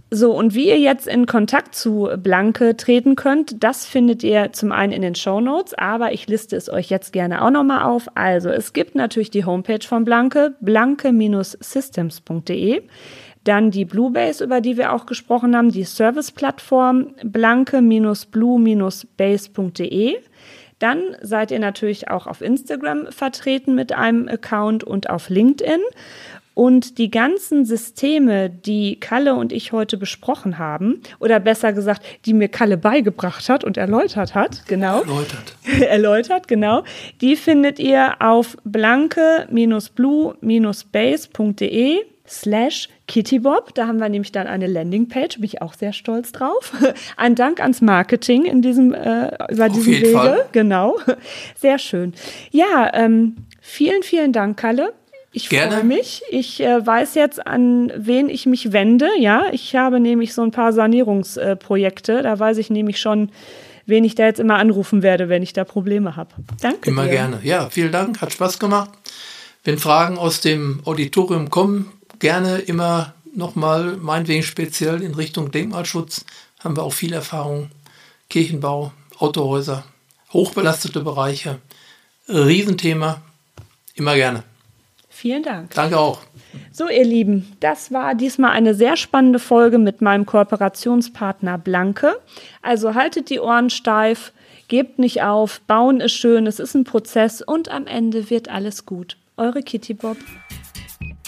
So, und wie ihr jetzt in Kontakt zu Blanke treten könnt, das findet ihr zum einen in den Show Notes, aber ich liste es euch jetzt gerne auch nochmal auf. Also, es gibt natürlich die Homepage von Blanke, blanke-systems.de. Dann die Bluebase, über die wir auch gesprochen haben, die Service-Plattform blanke-blue-base.de. Dann seid ihr natürlich auch auf Instagram vertreten mit einem Account und auf LinkedIn. Und die ganzen Systeme, die Kalle und ich heute besprochen haben, oder besser gesagt, die mir Kalle beigebracht hat und erläutert hat, genau. Erläutert. erläutert, genau. Die findet ihr auf blanke-blue-base.de slash kittybob. Da haben wir nämlich dann eine Landingpage, bin ich auch sehr stolz drauf. Ein Dank ans Marketing in diesem, äh, über Auf diesen Wege. Fall. Genau. Sehr schön. Ja, ähm, vielen, vielen Dank, Kalle. Ich freue mich. Ich äh, weiß jetzt, an wen ich mich wende. Ja, ich habe nämlich so ein paar Sanierungsprojekte. Äh, da weiß ich nämlich schon, wen ich da jetzt immer anrufen werde, wenn ich da Probleme habe. Danke. Immer dir. gerne. Ja, vielen Dank. Hat Spaß gemacht. Wenn Fragen aus dem Auditorium kommen, gerne immer nochmal, meinetwegen speziell in Richtung Denkmalschutz, haben wir auch viel Erfahrung. Kirchenbau, Autohäuser, hochbelastete Bereiche, Riesenthema, immer gerne. Vielen Dank. Danke auch. So, ihr Lieben, das war diesmal eine sehr spannende Folge mit meinem Kooperationspartner Blanke. Also haltet die Ohren steif, gebt nicht auf, bauen ist schön, es ist ein Prozess und am Ende wird alles gut. Eure Kitty Bob.